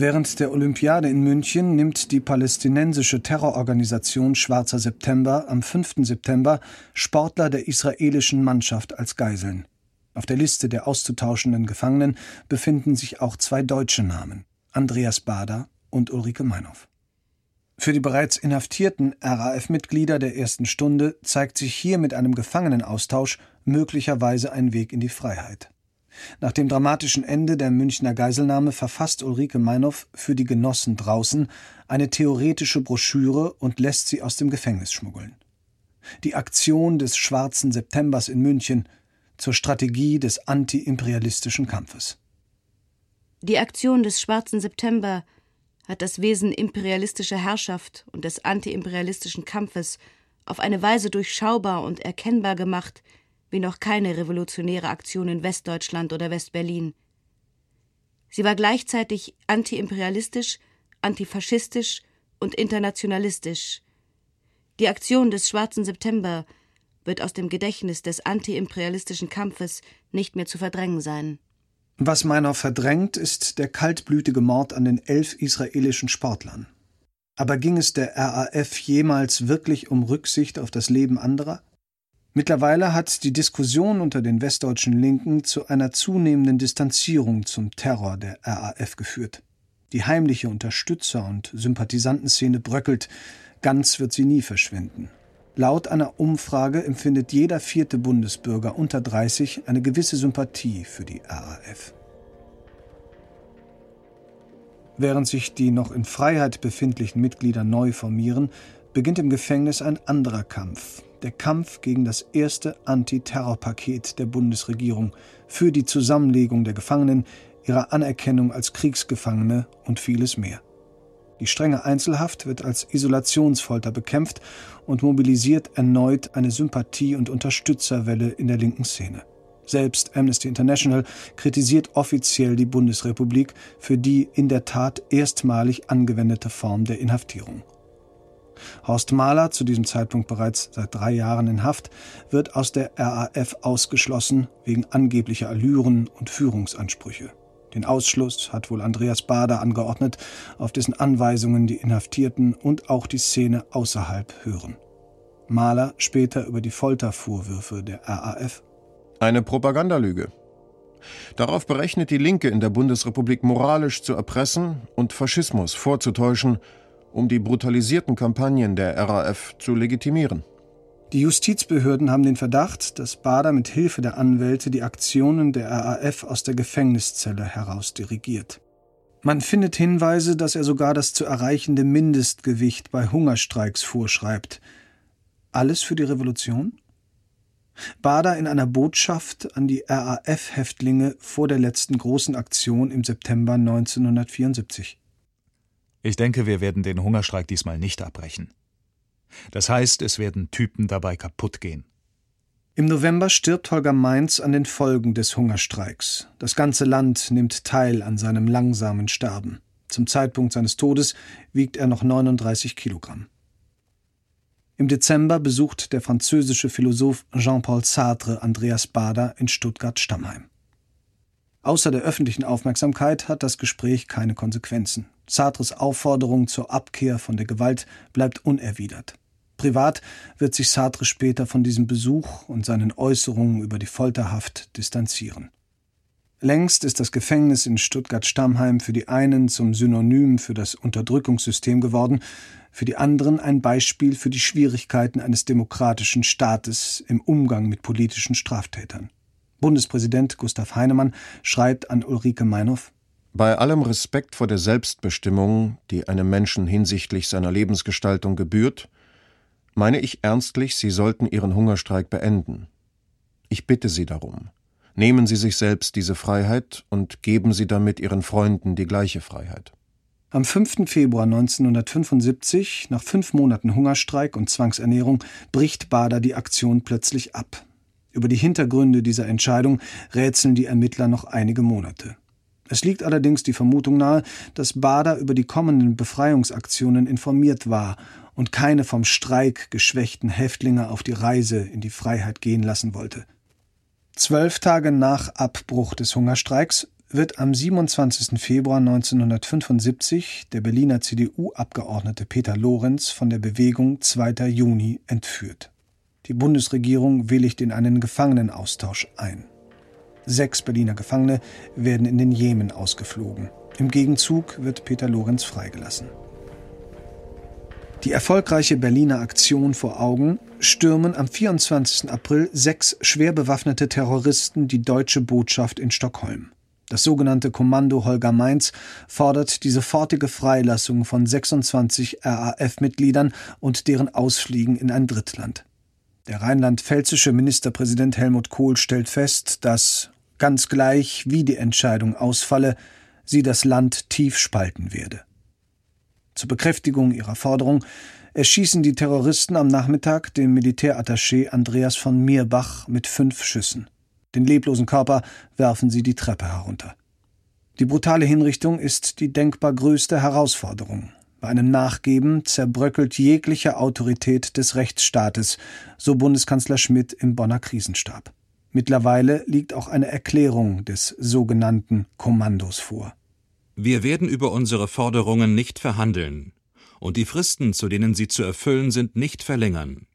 B: Während der Olympiade in München nimmt die palästinensische Terrororganisation Schwarzer September am 5. September Sportler der israelischen Mannschaft als Geiseln. Auf der Liste der auszutauschenden Gefangenen befinden sich auch zwei deutsche Namen, Andreas Bader und Ulrike Meinhoff. Für die bereits inhaftierten RAF-Mitglieder der ersten Stunde zeigt sich hier mit einem Gefangenenaustausch möglicherweise ein Weg in die Freiheit. Nach dem dramatischen Ende der Münchner Geiselnahme verfasst Ulrike Meinhoff für die Genossen draußen eine theoretische Broschüre und lässt sie aus dem Gefängnis schmuggeln. Die Aktion des Schwarzen Septembers in München zur Strategie des antiimperialistischen Kampfes.
I: Die Aktion des Schwarzen September hat das Wesen imperialistischer Herrschaft und des antiimperialistischen Kampfes auf eine Weise durchschaubar und erkennbar gemacht, wie noch keine revolutionäre Aktion in Westdeutschland oder Westberlin. Sie war gleichzeitig antiimperialistisch, antifaschistisch und internationalistisch. Die Aktion des Schwarzen September wird aus dem Gedächtnis des antiimperialistischen Kampfes nicht mehr zu verdrängen sein.
B: Was meiner verdrängt, ist der kaltblütige Mord an den elf israelischen Sportlern. Aber ging es der RAF jemals wirklich um Rücksicht auf das Leben anderer? Mittlerweile hat die Diskussion unter den westdeutschen Linken zu einer zunehmenden Distanzierung zum Terror der RAF geführt. Die heimliche Unterstützer- und Sympathisantenszene bröckelt, ganz wird sie nie verschwinden. Laut einer Umfrage empfindet jeder vierte Bundesbürger unter 30 eine gewisse Sympathie für die RAF. Während sich die noch in Freiheit befindlichen Mitglieder neu formieren, beginnt im Gefängnis ein anderer Kampf, der Kampf gegen das erste Antiterrorpaket der Bundesregierung für die Zusammenlegung der Gefangenen, ihre Anerkennung als Kriegsgefangene und vieles mehr. Die strenge Einzelhaft wird als Isolationsfolter bekämpft und mobilisiert erneut eine Sympathie- und Unterstützerwelle in der linken Szene. Selbst Amnesty International kritisiert offiziell die Bundesrepublik für die in der Tat erstmalig angewendete Form der Inhaftierung. Horst Mahler, zu diesem Zeitpunkt bereits seit drei Jahren in Haft, wird aus der RAF ausgeschlossen wegen angeblicher Allüren und Führungsansprüche. Den Ausschluss hat wohl Andreas Bader angeordnet, auf dessen Anweisungen die Inhaftierten und auch die Szene außerhalb hören. Mahler später über die Foltervorwürfe der RAF.
F: Eine Propagandalüge. Darauf berechnet die Linke in der Bundesrepublik moralisch zu erpressen und Faschismus vorzutäuschen, um die brutalisierten Kampagnen der RAF zu legitimieren.
B: Die Justizbehörden haben den Verdacht, dass Bader mit Hilfe der Anwälte die Aktionen der RAF aus der Gefängniszelle heraus dirigiert. Man findet Hinweise, dass er sogar das zu erreichende Mindestgewicht bei Hungerstreiks vorschreibt. Alles für die Revolution? Bader in einer Botschaft an die RAF-Häftlinge vor der letzten großen Aktion im September 1974.
J: Ich denke, wir werden den Hungerstreik diesmal nicht abbrechen. Das heißt, es werden Typen dabei kaputt gehen.
B: Im November stirbt Holger Mainz an den Folgen des Hungerstreiks. Das ganze Land nimmt teil an seinem langsamen Sterben. Zum Zeitpunkt seines Todes wiegt er noch 39 Kilogramm. Im Dezember besucht der französische Philosoph Jean-Paul Sartre Andreas Bader in Stuttgart-Stammheim. Außer der öffentlichen Aufmerksamkeit hat das Gespräch keine Konsequenzen. Sartres Aufforderung zur Abkehr von der Gewalt bleibt unerwidert. Privat wird sich Sartre später von diesem Besuch und seinen Äußerungen über die Folterhaft distanzieren. Längst ist das Gefängnis in Stuttgart-Stammheim für die einen zum Synonym für das Unterdrückungssystem geworden, für die anderen ein Beispiel für die Schwierigkeiten eines demokratischen Staates im Umgang mit politischen Straftätern. Bundespräsident Gustav Heinemann schreibt an Ulrike Meinhoff
F: bei allem Respekt vor der Selbstbestimmung, die einem Menschen hinsichtlich seiner Lebensgestaltung gebührt, meine ich ernstlich, Sie sollten Ihren Hungerstreik beenden. Ich bitte Sie darum. Nehmen Sie sich selbst diese Freiheit und geben Sie damit Ihren Freunden die gleiche Freiheit.
B: Am 5. Februar 1975, nach fünf Monaten Hungerstreik und Zwangsernährung, bricht Bader die Aktion plötzlich ab. Über die Hintergründe dieser Entscheidung rätseln die Ermittler noch einige Monate. Es liegt allerdings die Vermutung nahe, dass Bader über die kommenden Befreiungsaktionen informiert war und keine vom Streik geschwächten Häftlinge auf die Reise in die Freiheit gehen lassen wollte. Zwölf Tage nach Abbruch des Hungerstreiks wird am 27. Februar 1975 der Berliner CDU-Abgeordnete Peter Lorenz von der Bewegung 2. Juni entführt. Die Bundesregierung willigt in einen Gefangenenaustausch ein. Sechs Berliner Gefangene werden in den Jemen ausgeflogen. Im Gegenzug wird Peter Lorenz freigelassen. Die erfolgreiche Berliner Aktion vor Augen stürmen am 24. April sechs schwer bewaffnete Terroristen die deutsche Botschaft in Stockholm. Das sogenannte Kommando Holger Mainz fordert die sofortige Freilassung von 26 RAF-Mitgliedern und deren Ausfliegen in ein Drittland. Der rheinland-pfälzische Ministerpräsident Helmut Kohl stellt fest, dass, ganz gleich wie die Entscheidung ausfalle, sie das Land tief spalten werde. Zur Bekräftigung ihrer Forderung erschießen die Terroristen am Nachmittag den Militärattaché Andreas von Mirbach mit fünf Schüssen. Den leblosen Körper werfen sie die Treppe herunter. Die brutale Hinrichtung ist die denkbar größte Herausforderung. Bei einem Nachgeben zerbröckelt jegliche Autorität des Rechtsstaates, so Bundeskanzler Schmidt im Bonner Krisenstab. Mittlerweile liegt auch eine Erklärung des sogenannten Kommandos vor.
G: Wir werden über unsere Forderungen nicht verhandeln und die Fristen, zu denen sie zu erfüllen sind, nicht verlängern.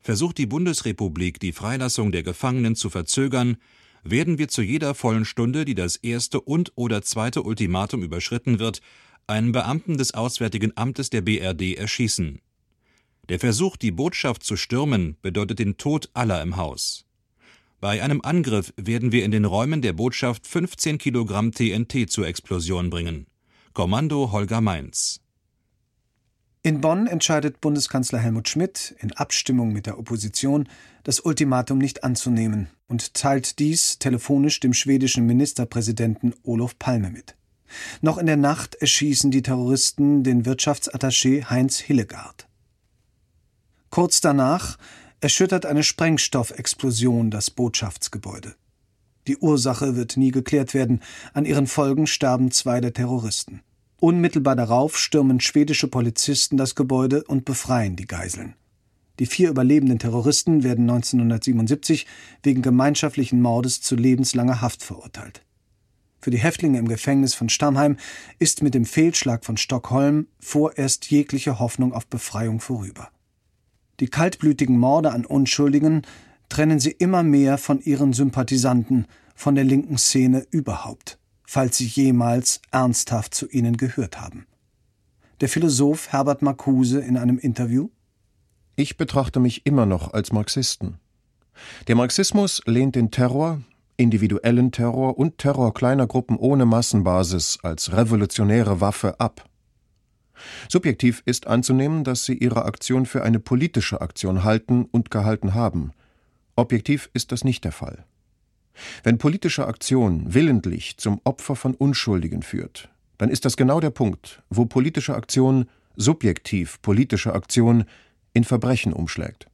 G: Versucht die Bundesrepublik, die Freilassung der Gefangenen zu verzögern, werden wir zu jeder vollen Stunde, die das erste und oder zweite Ultimatum überschritten wird, einen Beamten des Auswärtigen Amtes der BRD erschießen. Der Versuch, die Botschaft zu stürmen, bedeutet den Tod aller im Haus. Bei einem Angriff werden wir in den Räumen der Botschaft 15 Kilogramm TNT zur Explosion bringen. Kommando Holger Mainz.
B: In Bonn entscheidet Bundeskanzler Helmut Schmidt in Abstimmung mit der Opposition, das Ultimatum nicht anzunehmen und teilt dies telefonisch dem schwedischen Ministerpräsidenten Olof Palme mit. Noch in der Nacht erschießen die Terroristen den Wirtschaftsattaché Heinz Hillegaard. Kurz danach erschüttert eine Sprengstoffexplosion das Botschaftsgebäude. Die Ursache wird nie geklärt werden, an ihren Folgen starben zwei der Terroristen. Unmittelbar darauf stürmen schwedische Polizisten das Gebäude und befreien die Geiseln. Die vier überlebenden Terroristen werden 1977 wegen gemeinschaftlichen Mordes zu lebenslanger Haft verurteilt. Für die Häftlinge im Gefängnis von Stammheim ist mit dem Fehlschlag von Stockholm vorerst jegliche Hoffnung auf Befreiung vorüber. Die kaltblütigen Morde an Unschuldigen trennen sie immer mehr von ihren Sympathisanten, von der linken Szene überhaupt, falls sie jemals ernsthaft zu ihnen gehört haben. Der Philosoph Herbert Marcuse in einem Interview
F: Ich betrachte mich immer noch als Marxisten. Der Marxismus lehnt den Terror, individuellen Terror und Terror kleiner Gruppen ohne Massenbasis als revolutionäre Waffe ab. Subjektiv ist anzunehmen, dass sie ihre Aktion für eine politische Aktion halten und gehalten haben. Objektiv ist das nicht der Fall. Wenn politische Aktion willentlich zum Opfer von Unschuldigen führt, dann ist das genau der Punkt, wo politische Aktion subjektiv politische Aktion in Verbrechen umschlägt.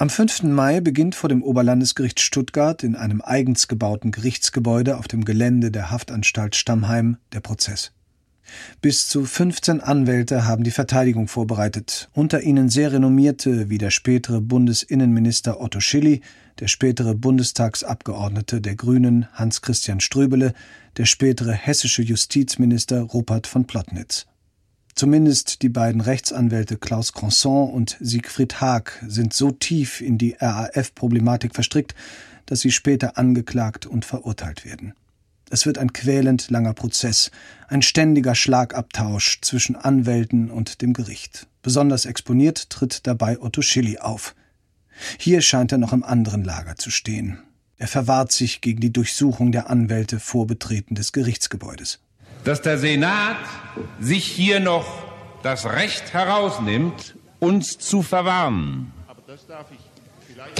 B: Am 5. Mai beginnt vor dem Oberlandesgericht Stuttgart in einem eigens gebauten Gerichtsgebäude auf dem Gelände der Haftanstalt Stammheim der Prozess. Bis zu 15 Anwälte haben die Verteidigung vorbereitet, unter ihnen sehr renommierte wie der spätere Bundesinnenminister Otto Schilly, der spätere Bundestagsabgeordnete der Grünen Hans-Christian Ströbele, der spätere hessische Justizminister Rupert von Plotnitz. Zumindest die beiden Rechtsanwälte Klaus Cronson und Siegfried Haag sind so tief in die RAF-Problematik verstrickt, dass sie später angeklagt und verurteilt werden. Es wird ein quälend langer Prozess, ein ständiger Schlagabtausch zwischen Anwälten und dem Gericht. Besonders exponiert tritt dabei Otto Schilly auf. Hier scheint er noch im anderen Lager zu stehen. Er verwahrt sich gegen die Durchsuchung der Anwälte vor Betreten des Gerichtsgebäudes.
K: Dass der Senat sich hier noch das Recht herausnimmt, uns zu verwarnen. Aber das darf ich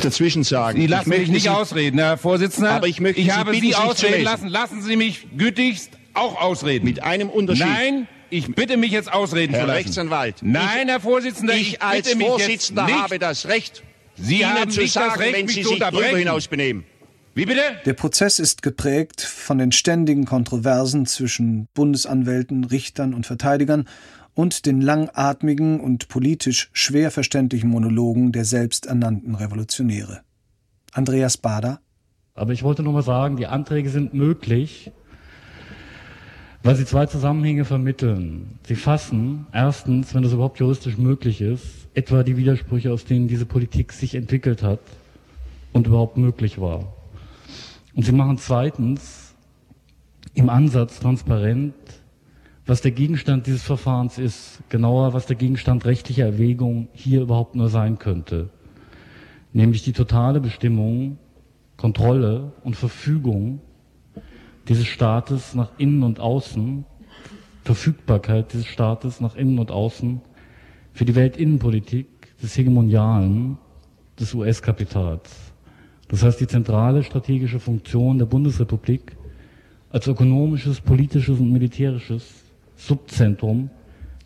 K: dazwischen sagen. Sie lassen mich nicht Sie, ausreden, Herr Vorsitzender. Aber ich möchte ich Sie habe Sie ausreden lassen. Lassen Sie mich gütigst auch ausreden.
L: Mit einem Unterschied.
K: Nein, ich bitte mich jetzt ausreden
L: Herr
K: zu lassen.
L: Rechtsanwalt.
K: Nein, Herr Vorsitzender,
L: ich, ich als
K: bitte mich
L: Vorsitzender
K: jetzt nicht.
L: habe das Recht,
K: Sie
L: Ihnen
K: haben
L: zu
K: nicht
L: sagen,
K: das Recht,
L: wenn
K: mich
L: Sie
K: zu
L: sich darüber
K: unterbrechen.
L: hinaus benehmen.
K: Wie bitte?
B: Der Prozess ist geprägt von den ständigen Kontroversen zwischen Bundesanwälten, Richtern und Verteidigern und den langatmigen und politisch schwer verständlichen Monologen der selbsternannten Revolutionäre. Andreas Bader.
M: Aber ich wollte nur mal sagen, die Anträge sind möglich, weil sie zwei Zusammenhänge vermitteln. Sie fassen erstens, wenn das überhaupt juristisch möglich ist, etwa die Widersprüche, aus denen diese Politik sich entwickelt hat und überhaupt möglich war. Und sie machen zweitens im Ansatz transparent, was der Gegenstand dieses Verfahrens ist, genauer, was der Gegenstand rechtlicher Erwägung hier überhaupt nur sein könnte, nämlich die totale Bestimmung, Kontrolle und Verfügung dieses Staates nach innen und außen, Verfügbarkeit dieses Staates nach innen und außen für die Weltinnenpolitik des Hegemonialen des US-Kapitals. Das heißt, die zentrale strategische Funktion der Bundesrepublik als ökonomisches, politisches und militärisches Subzentrum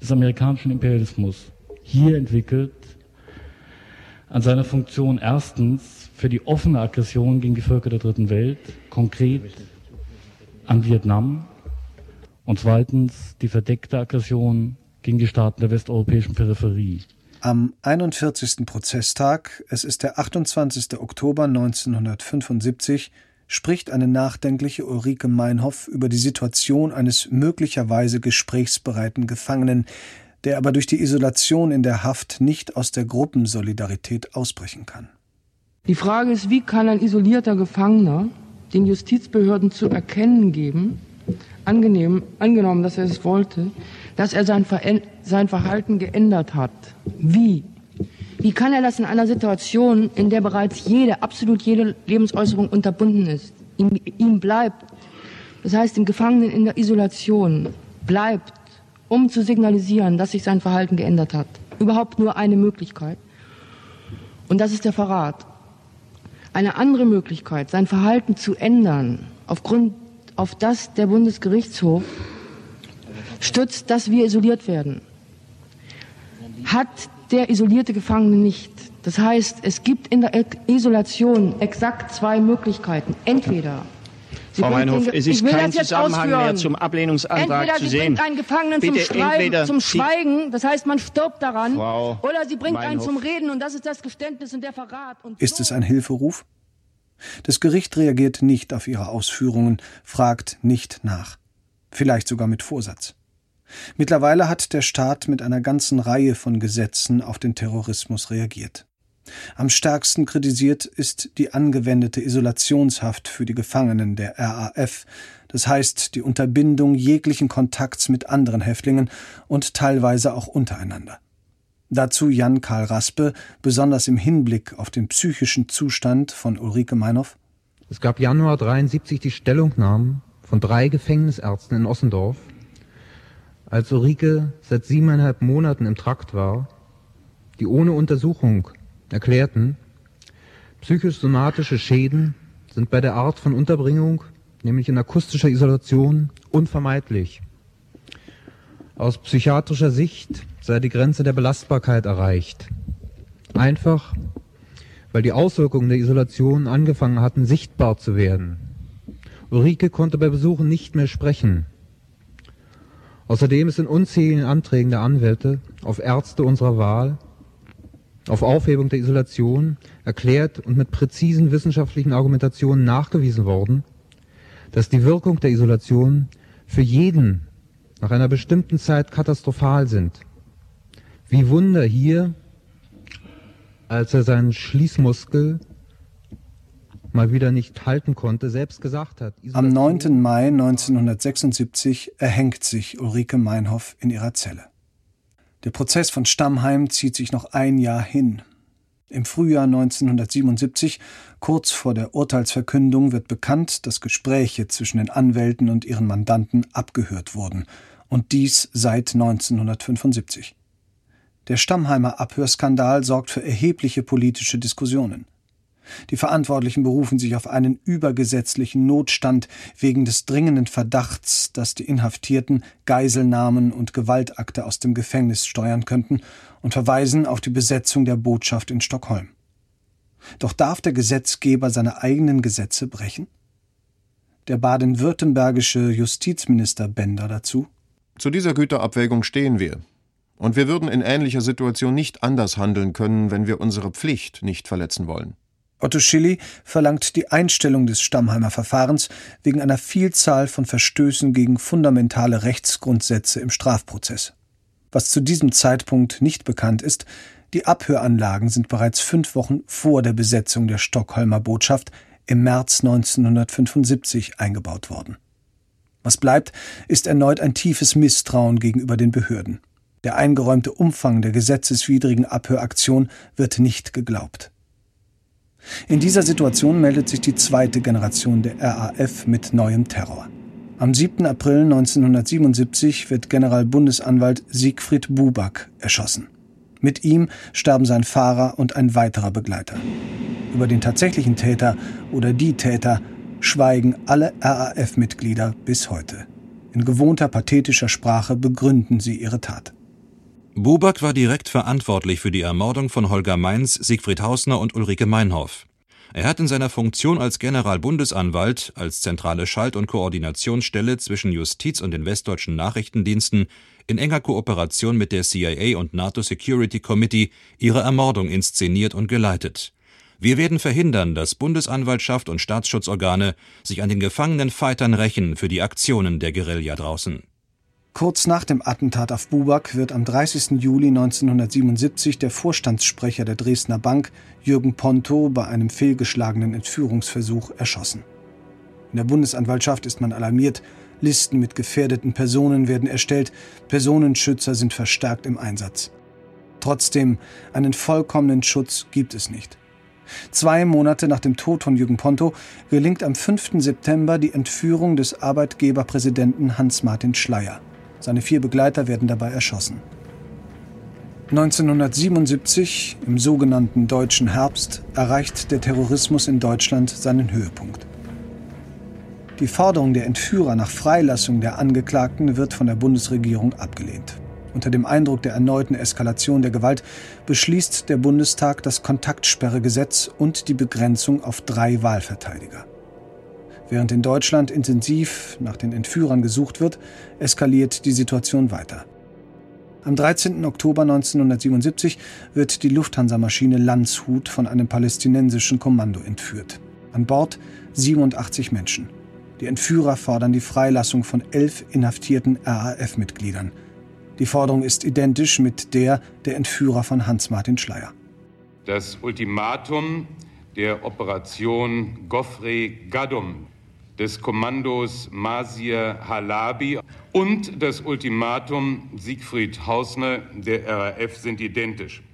M: des amerikanischen Imperialismus hier entwickelt an seiner Funktion erstens für die offene Aggression gegen die Völker der dritten Welt, konkret an Vietnam und zweitens die verdeckte Aggression gegen die Staaten der westeuropäischen Peripherie.
B: Am 41. Prozesstag, es ist der 28. Oktober 1975, spricht eine nachdenkliche Ulrike Meinhoff über die Situation eines möglicherweise gesprächsbereiten Gefangenen, der aber durch die Isolation in der Haft nicht aus der Gruppensolidarität ausbrechen kann.
L: Die Frage ist, wie kann ein isolierter Gefangener den Justizbehörden zu erkennen geben, angenehm, angenommen, dass er es wollte, dass er sein, sein Verhalten geändert hat. Wie? Wie kann er das in einer Situation, in der bereits jede, absolut jede Lebensäußerung unterbunden ist? Ihm, ihm bleibt, das heißt dem Gefangenen in der Isolation, bleibt, um zu signalisieren, dass sich sein Verhalten geändert hat, überhaupt nur eine Möglichkeit. Und das ist der Verrat. Eine andere Möglichkeit, sein Verhalten zu ändern, aufgrund auf das der Bundesgerichtshof stützt, dass wir isoliert werden. Hat der isolierte Gefangene nicht. Das heißt, es gibt in der Isolation exakt zwei Möglichkeiten. Entweder
N: Sie Frau Meinhof, es ist kein Zusammenhang ausführen. mehr zum Ablehnungsantrag
L: entweder
N: zu
L: sie
N: sehen.
L: Entweder sie bringt einen Gefangenen Bitte, zum, Schreiben, zum Schweigen, das heißt, man stirbt daran,
N: Frau
L: oder sie bringt
N: Meinhof.
L: einen zum Reden, und das ist das Geständnis und der Verrat. Und
B: ist so. es ein Hilferuf? Das Gericht reagiert nicht auf ihre Ausführungen, fragt nicht nach. Vielleicht sogar mit Vorsatz. Mittlerweile hat der Staat mit einer ganzen Reihe von Gesetzen auf den Terrorismus reagiert. Am stärksten kritisiert ist die angewendete Isolationshaft für die Gefangenen der RAF, das heißt die Unterbindung jeglichen Kontakts mit anderen Häftlingen und teilweise auch untereinander. Dazu Jan Karl Raspe, besonders im Hinblick auf den psychischen Zustand von Ulrike Meinhoff.
O: Es gab Januar 73 die Stellungnahmen von drei Gefängnisärzten in Ossendorf, als Ulrike seit siebeneinhalb Monaten im Trakt war, die ohne Untersuchung erklärten, psychosomatische Schäden sind bei der Art von Unterbringung, nämlich in akustischer Isolation, unvermeidlich. Aus psychiatrischer Sicht sei die Grenze der Belastbarkeit erreicht. Einfach, weil die Auswirkungen der Isolation angefangen hatten, sichtbar zu werden. Ulrike konnte bei Besuchen nicht mehr sprechen. Außerdem ist in unzähligen Anträgen der Anwälte auf Ärzte unserer Wahl auf Aufhebung der Isolation erklärt und mit präzisen wissenschaftlichen Argumentationen nachgewiesen worden, dass die Wirkung der Isolation für jeden nach einer bestimmten Zeit katastrophal sind. Wie Wunder hier, als er seinen Schließmuskel mal wieder nicht halten konnte, selbst gesagt hat.
B: Am 9. Mai 1976 erhängt sich Ulrike Meinhoff in ihrer Zelle. Der Prozess von Stammheim zieht sich noch ein Jahr hin. Im Frühjahr 1977, kurz vor der Urteilsverkündung, wird bekannt, dass Gespräche zwischen den Anwälten und ihren Mandanten abgehört wurden, und dies seit 1975. Der Stammheimer Abhörskandal sorgt für erhebliche politische Diskussionen. Die Verantwortlichen berufen sich auf einen übergesetzlichen Notstand wegen des dringenden Verdachts, dass die Inhaftierten Geiselnahmen und Gewaltakte aus dem Gefängnis steuern könnten und verweisen auf die Besetzung der Botschaft in Stockholm. Doch darf der Gesetzgeber seine eigenen Gesetze brechen? Der baden-württembergische Justizminister Bender dazu?
F: Zu dieser Güterabwägung stehen wir. Und wir würden in ähnlicher Situation nicht anders handeln können, wenn wir unsere Pflicht nicht verletzen wollen.
B: Otto Schilly verlangt die Einstellung des Stammheimer Verfahrens wegen einer Vielzahl von Verstößen gegen fundamentale Rechtsgrundsätze im Strafprozess. Was zu diesem Zeitpunkt nicht bekannt ist, die Abhöranlagen sind bereits fünf Wochen vor der Besetzung der Stockholmer Botschaft im März 1975 eingebaut worden. Was bleibt, ist erneut ein tiefes Misstrauen gegenüber den Behörden. Der eingeräumte Umfang der gesetzeswidrigen Abhöraktion wird nicht geglaubt. In dieser Situation meldet sich die zweite Generation der RAF mit neuem Terror. Am 7. April 1977 wird Generalbundesanwalt Siegfried Buback erschossen. Mit ihm sterben sein Fahrer und ein weiterer Begleiter. Über den tatsächlichen Täter oder die Täter schweigen alle RAF-Mitglieder bis heute. In gewohnter pathetischer Sprache begründen sie ihre Tat.
G: Buback war direkt verantwortlich für die Ermordung von Holger Mainz, Siegfried Hausner und Ulrike Meinhoff. Er hat in seiner Funktion als Generalbundesanwalt, als zentrale Schalt- und Koordinationsstelle zwischen Justiz und den westdeutschen Nachrichtendiensten in enger Kooperation mit der CIA und NATO Security Committee ihre Ermordung inszeniert und geleitet. Wir werden verhindern, dass Bundesanwaltschaft und Staatsschutzorgane sich an den gefangenen Fightern rächen für die Aktionen der Guerilla draußen.
B: Kurz nach dem Attentat auf Buback wird am 30. Juli 1977 der Vorstandssprecher der Dresdner Bank, Jürgen Ponto, bei einem fehlgeschlagenen Entführungsversuch erschossen. In der Bundesanwaltschaft ist man alarmiert, Listen mit gefährdeten Personen werden erstellt, Personenschützer sind verstärkt im Einsatz. Trotzdem, einen vollkommenen Schutz gibt es nicht. Zwei Monate nach dem Tod von Jürgen Ponto gelingt am 5. September die Entführung des Arbeitgeberpräsidenten Hans-Martin Schleyer. Seine vier Begleiter werden dabei erschossen. 1977, im sogenannten Deutschen Herbst, erreicht der Terrorismus in Deutschland seinen Höhepunkt. Die Forderung der Entführer nach Freilassung der Angeklagten wird von der Bundesregierung abgelehnt. Unter dem Eindruck der erneuten Eskalation der Gewalt beschließt der Bundestag das Kontaktsperregesetz und die Begrenzung auf drei Wahlverteidiger. Während in Deutschland intensiv nach den Entführern gesucht wird, eskaliert die Situation weiter. Am 13. Oktober 1977 wird die Lufthansa-Maschine Landshut von einem palästinensischen Kommando entführt. An Bord 87 Menschen. Die Entführer fordern die Freilassung von elf inhaftierten RAF-Mitgliedern. Die Forderung ist identisch mit der der Entführer von Hans-Martin Schleyer.
P: Das Ultimatum der Operation Gofre Gadum des Kommandos Masir Halabi und das Ultimatum Siegfried Hausner der RAF sind identisch.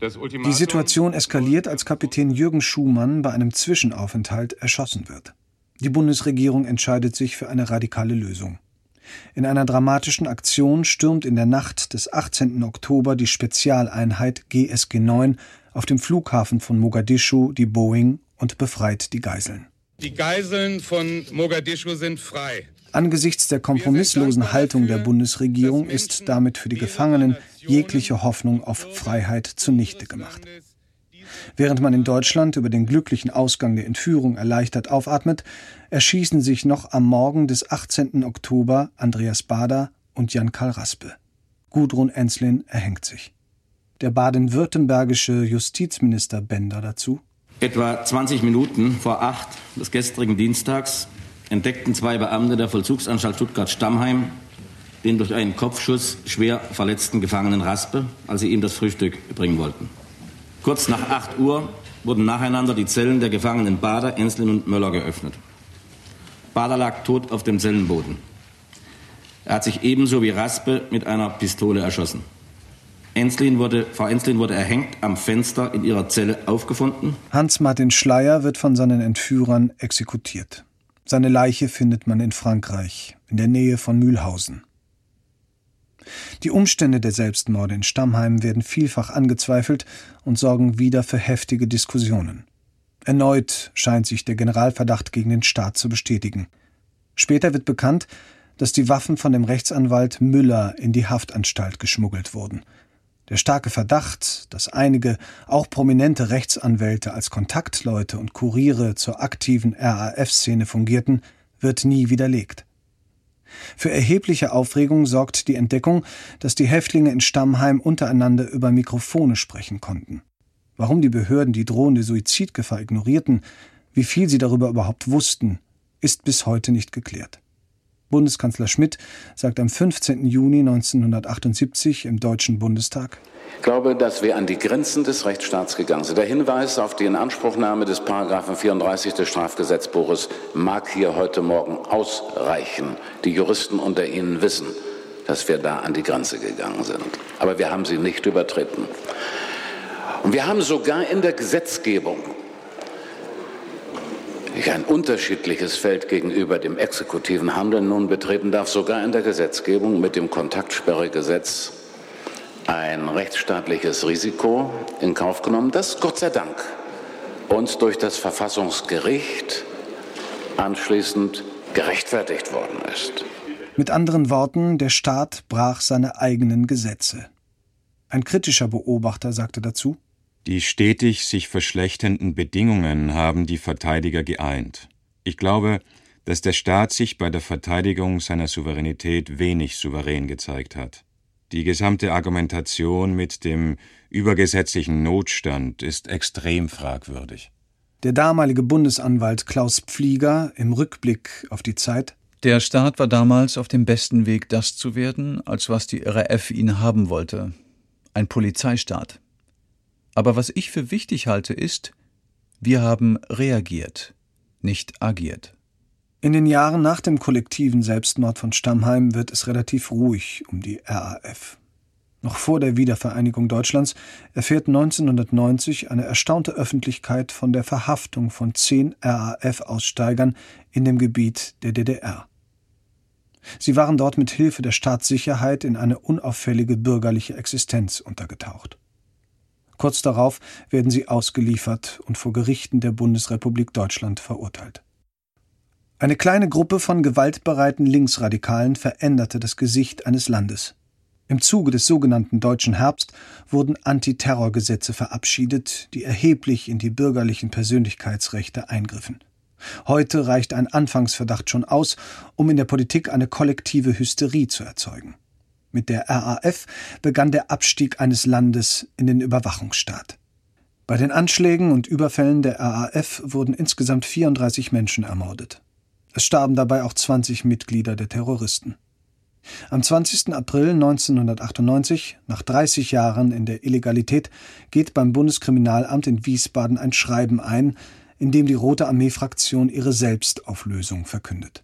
B: Die Situation eskaliert, als Kapitän Jürgen Schumann bei einem Zwischenaufenthalt erschossen wird. Die Bundesregierung entscheidet sich für eine radikale Lösung. In einer dramatischen Aktion stürmt in der Nacht des 18. Oktober die Spezialeinheit GSG 9 auf dem Flughafen von Mogadischu die Boeing und befreit die Geiseln.
P: Die Geiseln von Mogadischu sind frei.
B: Angesichts der kompromisslosen Haltung der Bundesregierung ist damit für die Gefangenen jegliche Hoffnung auf Freiheit zunichte gemacht. Während man in Deutschland über den glücklichen Ausgang der Entführung erleichtert aufatmet, erschießen sich noch am Morgen des 18. Oktober Andreas Bader und Jan-Karl Raspe. Gudrun Enslin erhängt sich. Der baden-württembergische Justizminister Bender dazu.
Q: Etwa 20 Minuten vor acht des gestrigen Dienstags entdeckten zwei Beamte der Vollzugsanstalt Stuttgart-Stammheim den durch einen Kopfschuss schwer verletzten Gefangenen Raspe, als sie ihm das Frühstück bringen wollten. Kurz nach 8 Uhr wurden nacheinander die Zellen der Gefangenen Bader, Enslin und Möller geöffnet. Bader lag tot auf dem Zellenboden. Er hat sich ebenso wie Raspe mit einer Pistole erschossen. Enslin wurde, Frau Enslin wurde erhängt am Fenster in ihrer Zelle aufgefunden.
B: Hans-Martin Schleier wird von seinen Entführern exekutiert. Seine Leiche findet man in Frankreich, in der Nähe von Mühlhausen. Die Umstände der Selbstmorde in Stammheim werden vielfach angezweifelt und sorgen wieder für heftige Diskussionen. Erneut scheint sich der Generalverdacht gegen den Staat zu bestätigen. Später wird bekannt, dass die Waffen von dem Rechtsanwalt Müller in die Haftanstalt geschmuggelt wurden. Der starke Verdacht, dass einige, auch prominente Rechtsanwälte als Kontaktleute und Kuriere zur aktiven RAF-Szene fungierten, wird nie widerlegt. Für erhebliche Aufregung sorgt die Entdeckung, dass die Häftlinge in Stammheim untereinander über Mikrofone sprechen konnten. Warum die Behörden die drohende Suizidgefahr ignorierten, wie viel sie darüber überhaupt wussten, ist bis heute nicht geklärt. Bundeskanzler Schmidt sagt am 15. Juni 1978 im Deutschen Bundestag
R: ich glaube, dass wir an die Grenzen des Rechtsstaats gegangen sind. Der Hinweis auf die Inanspruchnahme des Paragraphen 34 des Strafgesetzbuches mag hier heute Morgen ausreichen. Die Juristen unter Ihnen wissen, dass wir da an die Grenze gegangen sind. Aber wir haben sie nicht übertreten. Und wir haben sogar in der Gesetzgebung ich ein unterschiedliches Feld gegenüber dem exekutiven Handeln nun betreten darf, sogar in der Gesetzgebung mit dem Kontaktsperregesetz ein rechtsstaatliches Risiko in Kauf genommen, das Gott sei Dank uns durch das Verfassungsgericht anschließend gerechtfertigt worden ist.
B: Mit anderen Worten, der Staat brach seine eigenen Gesetze. Ein kritischer Beobachter sagte dazu
S: Die stetig sich verschlechternden Bedingungen haben die Verteidiger geeint. Ich glaube, dass der Staat sich bei der Verteidigung seiner Souveränität wenig souverän gezeigt hat. Die gesamte Argumentation mit dem übergesetzlichen Notstand ist extrem fragwürdig.
B: Der damalige Bundesanwalt Klaus Pflieger im Rückblick auf die Zeit
D: Der Staat war damals auf dem besten Weg, das zu werden, als was die RAF ihn haben wollte. Ein Polizeistaat. Aber was ich für wichtig halte, ist, wir haben reagiert, nicht agiert.
B: In den Jahren nach dem kollektiven Selbstmord von Stammheim wird es relativ ruhig um die RAF. Noch vor der Wiedervereinigung Deutschlands erfährt 1990 eine erstaunte Öffentlichkeit von der Verhaftung von zehn RAF-Aussteigern in dem Gebiet der DDR. Sie waren dort mit Hilfe der Staatssicherheit in eine unauffällige bürgerliche Existenz untergetaucht. Kurz darauf werden sie ausgeliefert und vor Gerichten der Bundesrepublik Deutschland verurteilt. Eine kleine Gruppe von gewaltbereiten Linksradikalen veränderte das Gesicht eines Landes. Im Zuge des sogenannten Deutschen Herbst wurden Antiterrorgesetze verabschiedet, die erheblich in die bürgerlichen Persönlichkeitsrechte eingriffen. Heute reicht ein Anfangsverdacht schon aus, um in der Politik eine kollektive Hysterie zu erzeugen. Mit der RAF begann der Abstieg eines Landes in den Überwachungsstaat. Bei den Anschlägen und Überfällen der RAF wurden insgesamt 34 Menschen ermordet. Es starben dabei auch 20 Mitglieder der Terroristen. Am 20. April 1998, nach 30 Jahren in der Illegalität, geht beim Bundeskriminalamt in Wiesbaden ein Schreiben ein, in dem die Rote Armee-Fraktion ihre Selbstauflösung verkündet.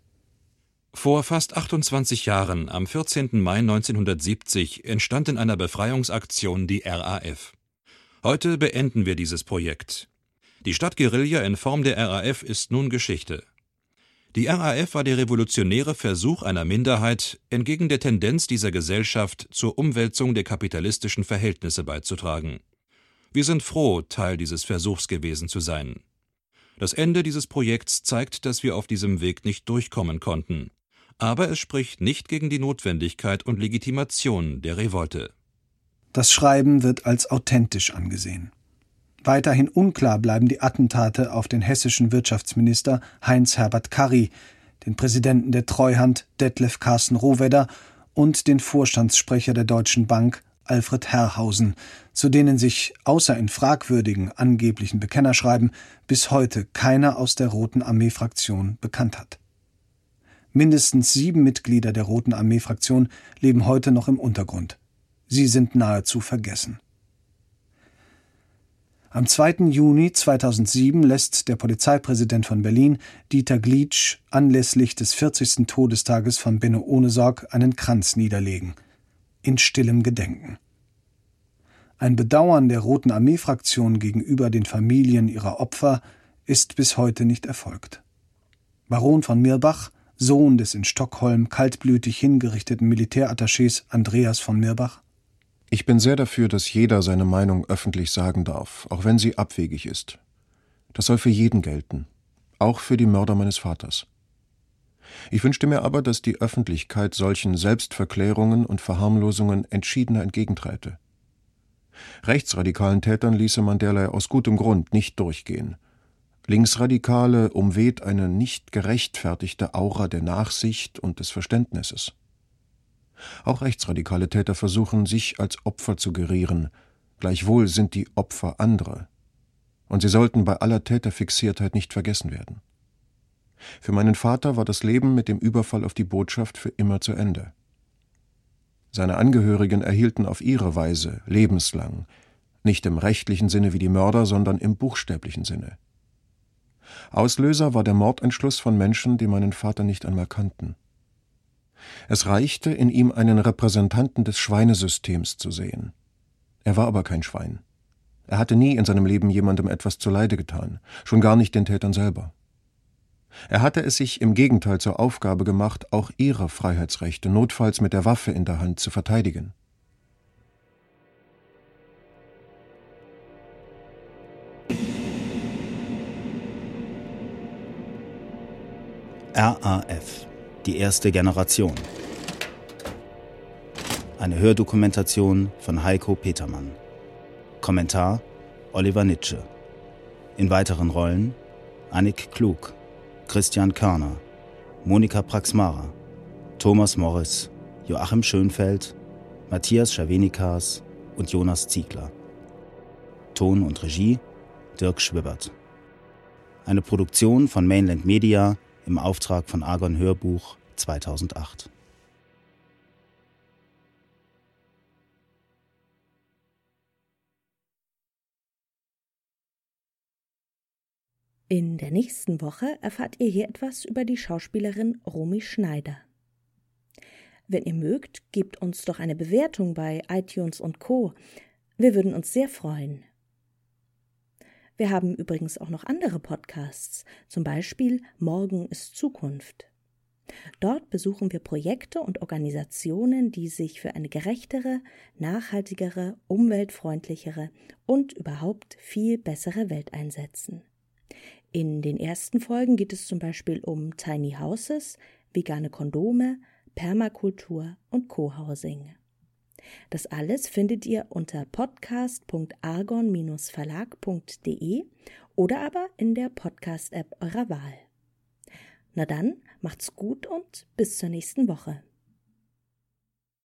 G: Vor fast 28 Jahren, am 14. Mai 1970, entstand in einer Befreiungsaktion die RAF. Heute beenden wir dieses Projekt. Die Stadtguerilla in Form der RAF ist nun Geschichte. Die RAF war der revolutionäre Versuch einer Minderheit, entgegen der Tendenz dieser Gesellschaft zur Umwälzung der kapitalistischen Verhältnisse beizutragen. Wir sind froh, Teil dieses Versuchs gewesen zu sein. Das Ende dieses Projekts zeigt, dass wir auf diesem Weg nicht durchkommen konnten. Aber es spricht nicht gegen die Notwendigkeit und Legitimation der Revolte.
B: Das Schreiben wird als authentisch angesehen. Weiterhin unklar bleiben die Attentate auf den hessischen Wirtschaftsminister Heinz-Herbert Karry, den Präsidenten der Treuhand Detlef Carsten Rohwedder und den Vorstandssprecher der Deutschen Bank Alfred Herrhausen, zu denen sich außer in fragwürdigen angeblichen Bekennerschreiben bis heute keiner aus der Roten Armee-Fraktion bekannt hat. Mindestens sieben Mitglieder der Roten Armee-Fraktion leben heute noch im Untergrund. Sie sind nahezu vergessen. Am 2. Juni 2007 lässt der Polizeipräsident von Berlin, Dieter Glitsch, anlässlich des 40. Todestages von Benno Ohnesorg einen Kranz niederlegen. In stillem Gedenken. Ein Bedauern der Roten Armee-Fraktion gegenüber den Familien ihrer Opfer ist bis heute nicht erfolgt. Baron von Mirbach, Sohn des in Stockholm kaltblütig hingerichteten Militärattachés Andreas von Mirbach,
F: ich bin sehr dafür, dass jeder seine Meinung öffentlich sagen darf, auch wenn sie abwegig ist. Das soll für jeden gelten, auch für die Mörder meines Vaters. Ich wünschte mir aber, dass die Öffentlichkeit solchen Selbstverklärungen und Verharmlosungen entschiedener entgegenträte. Rechtsradikalen Tätern ließe man derlei aus gutem Grund nicht durchgehen. Linksradikale umweht eine nicht gerechtfertigte Aura der Nachsicht und des Verständnisses. Auch rechtsradikale Täter versuchen, sich als Opfer zu gerieren, gleichwohl sind die Opfer andere. Und sie sollten bei aller Täterfixiertheit nicht vergessen werden. Für meinen Vater war das Leben mit dem Überfall auf die Botschaft für immer zu Ende. Seine Angehörigen erhielten auf ihre Weise lebenslang, nicht im rechtlichen Sinne wie die Mörder, sondern im buchstäblichen Sinne. Auslöser war der Mordentschluss von Menschen, die meinen Vater nicht einmal kannten. Es reichte, in ihm einen Repräsentanten des Schweinesystems zu sehen. Er war aber kein Schwein. Er hatte nie in seinem Leben jemandem etwas zuleide getan, schon gar nicht den Tätern selber. Er hatte es sich im Gegenteil zur Aufgabe gemacht, auch ihre Freiheitsrechte notfalls mit der Waffe in der Hand zu verteidigen.
T: RAF, die erste Generation. Eine Hördokumentation von Heiko Petermann. Kommentar Oliver Nitsche. In weiteren Rollen Annik Klug, Christian Körner, Monika Praxmara, Thomas Morris, Joachim Schönfeld, Matthias Schawenikas und Jonas Ziegler. Ton und Regie Dirk Schwibbert. Eine Produktion von Mainland Media im Auftrag von Argon Hörbuch 2008.
A: In der nächsten Woche erfahrt ihr hier etwas über die Schauspielerin Romy Schneider. Wenn ihr mögt, gebt uns doch eine Bewertung bei iTunes und Co. Wir würden uns sehr freuen. Wir haben übrigens auch noch andere Podcasts, zum Beispiel Morgen ist Zukunft. Dort besuchen wir Projekte und Organisationen, die sich für eine gerechtere, nachhaltigere, umweltfreundlichere und überhaupt viel bessere Welt einsetzen. In den ersten Folgen geht es zum Beispiel um Tiny Houses, vegane Kondome, Permakultur und Co-Housing. Das alles findet ihr unter podcast.argon-verlag.de oder aber in der Podcast-App eurer Wahl. Na dann, macht's gut und bis zur nächsten Woche.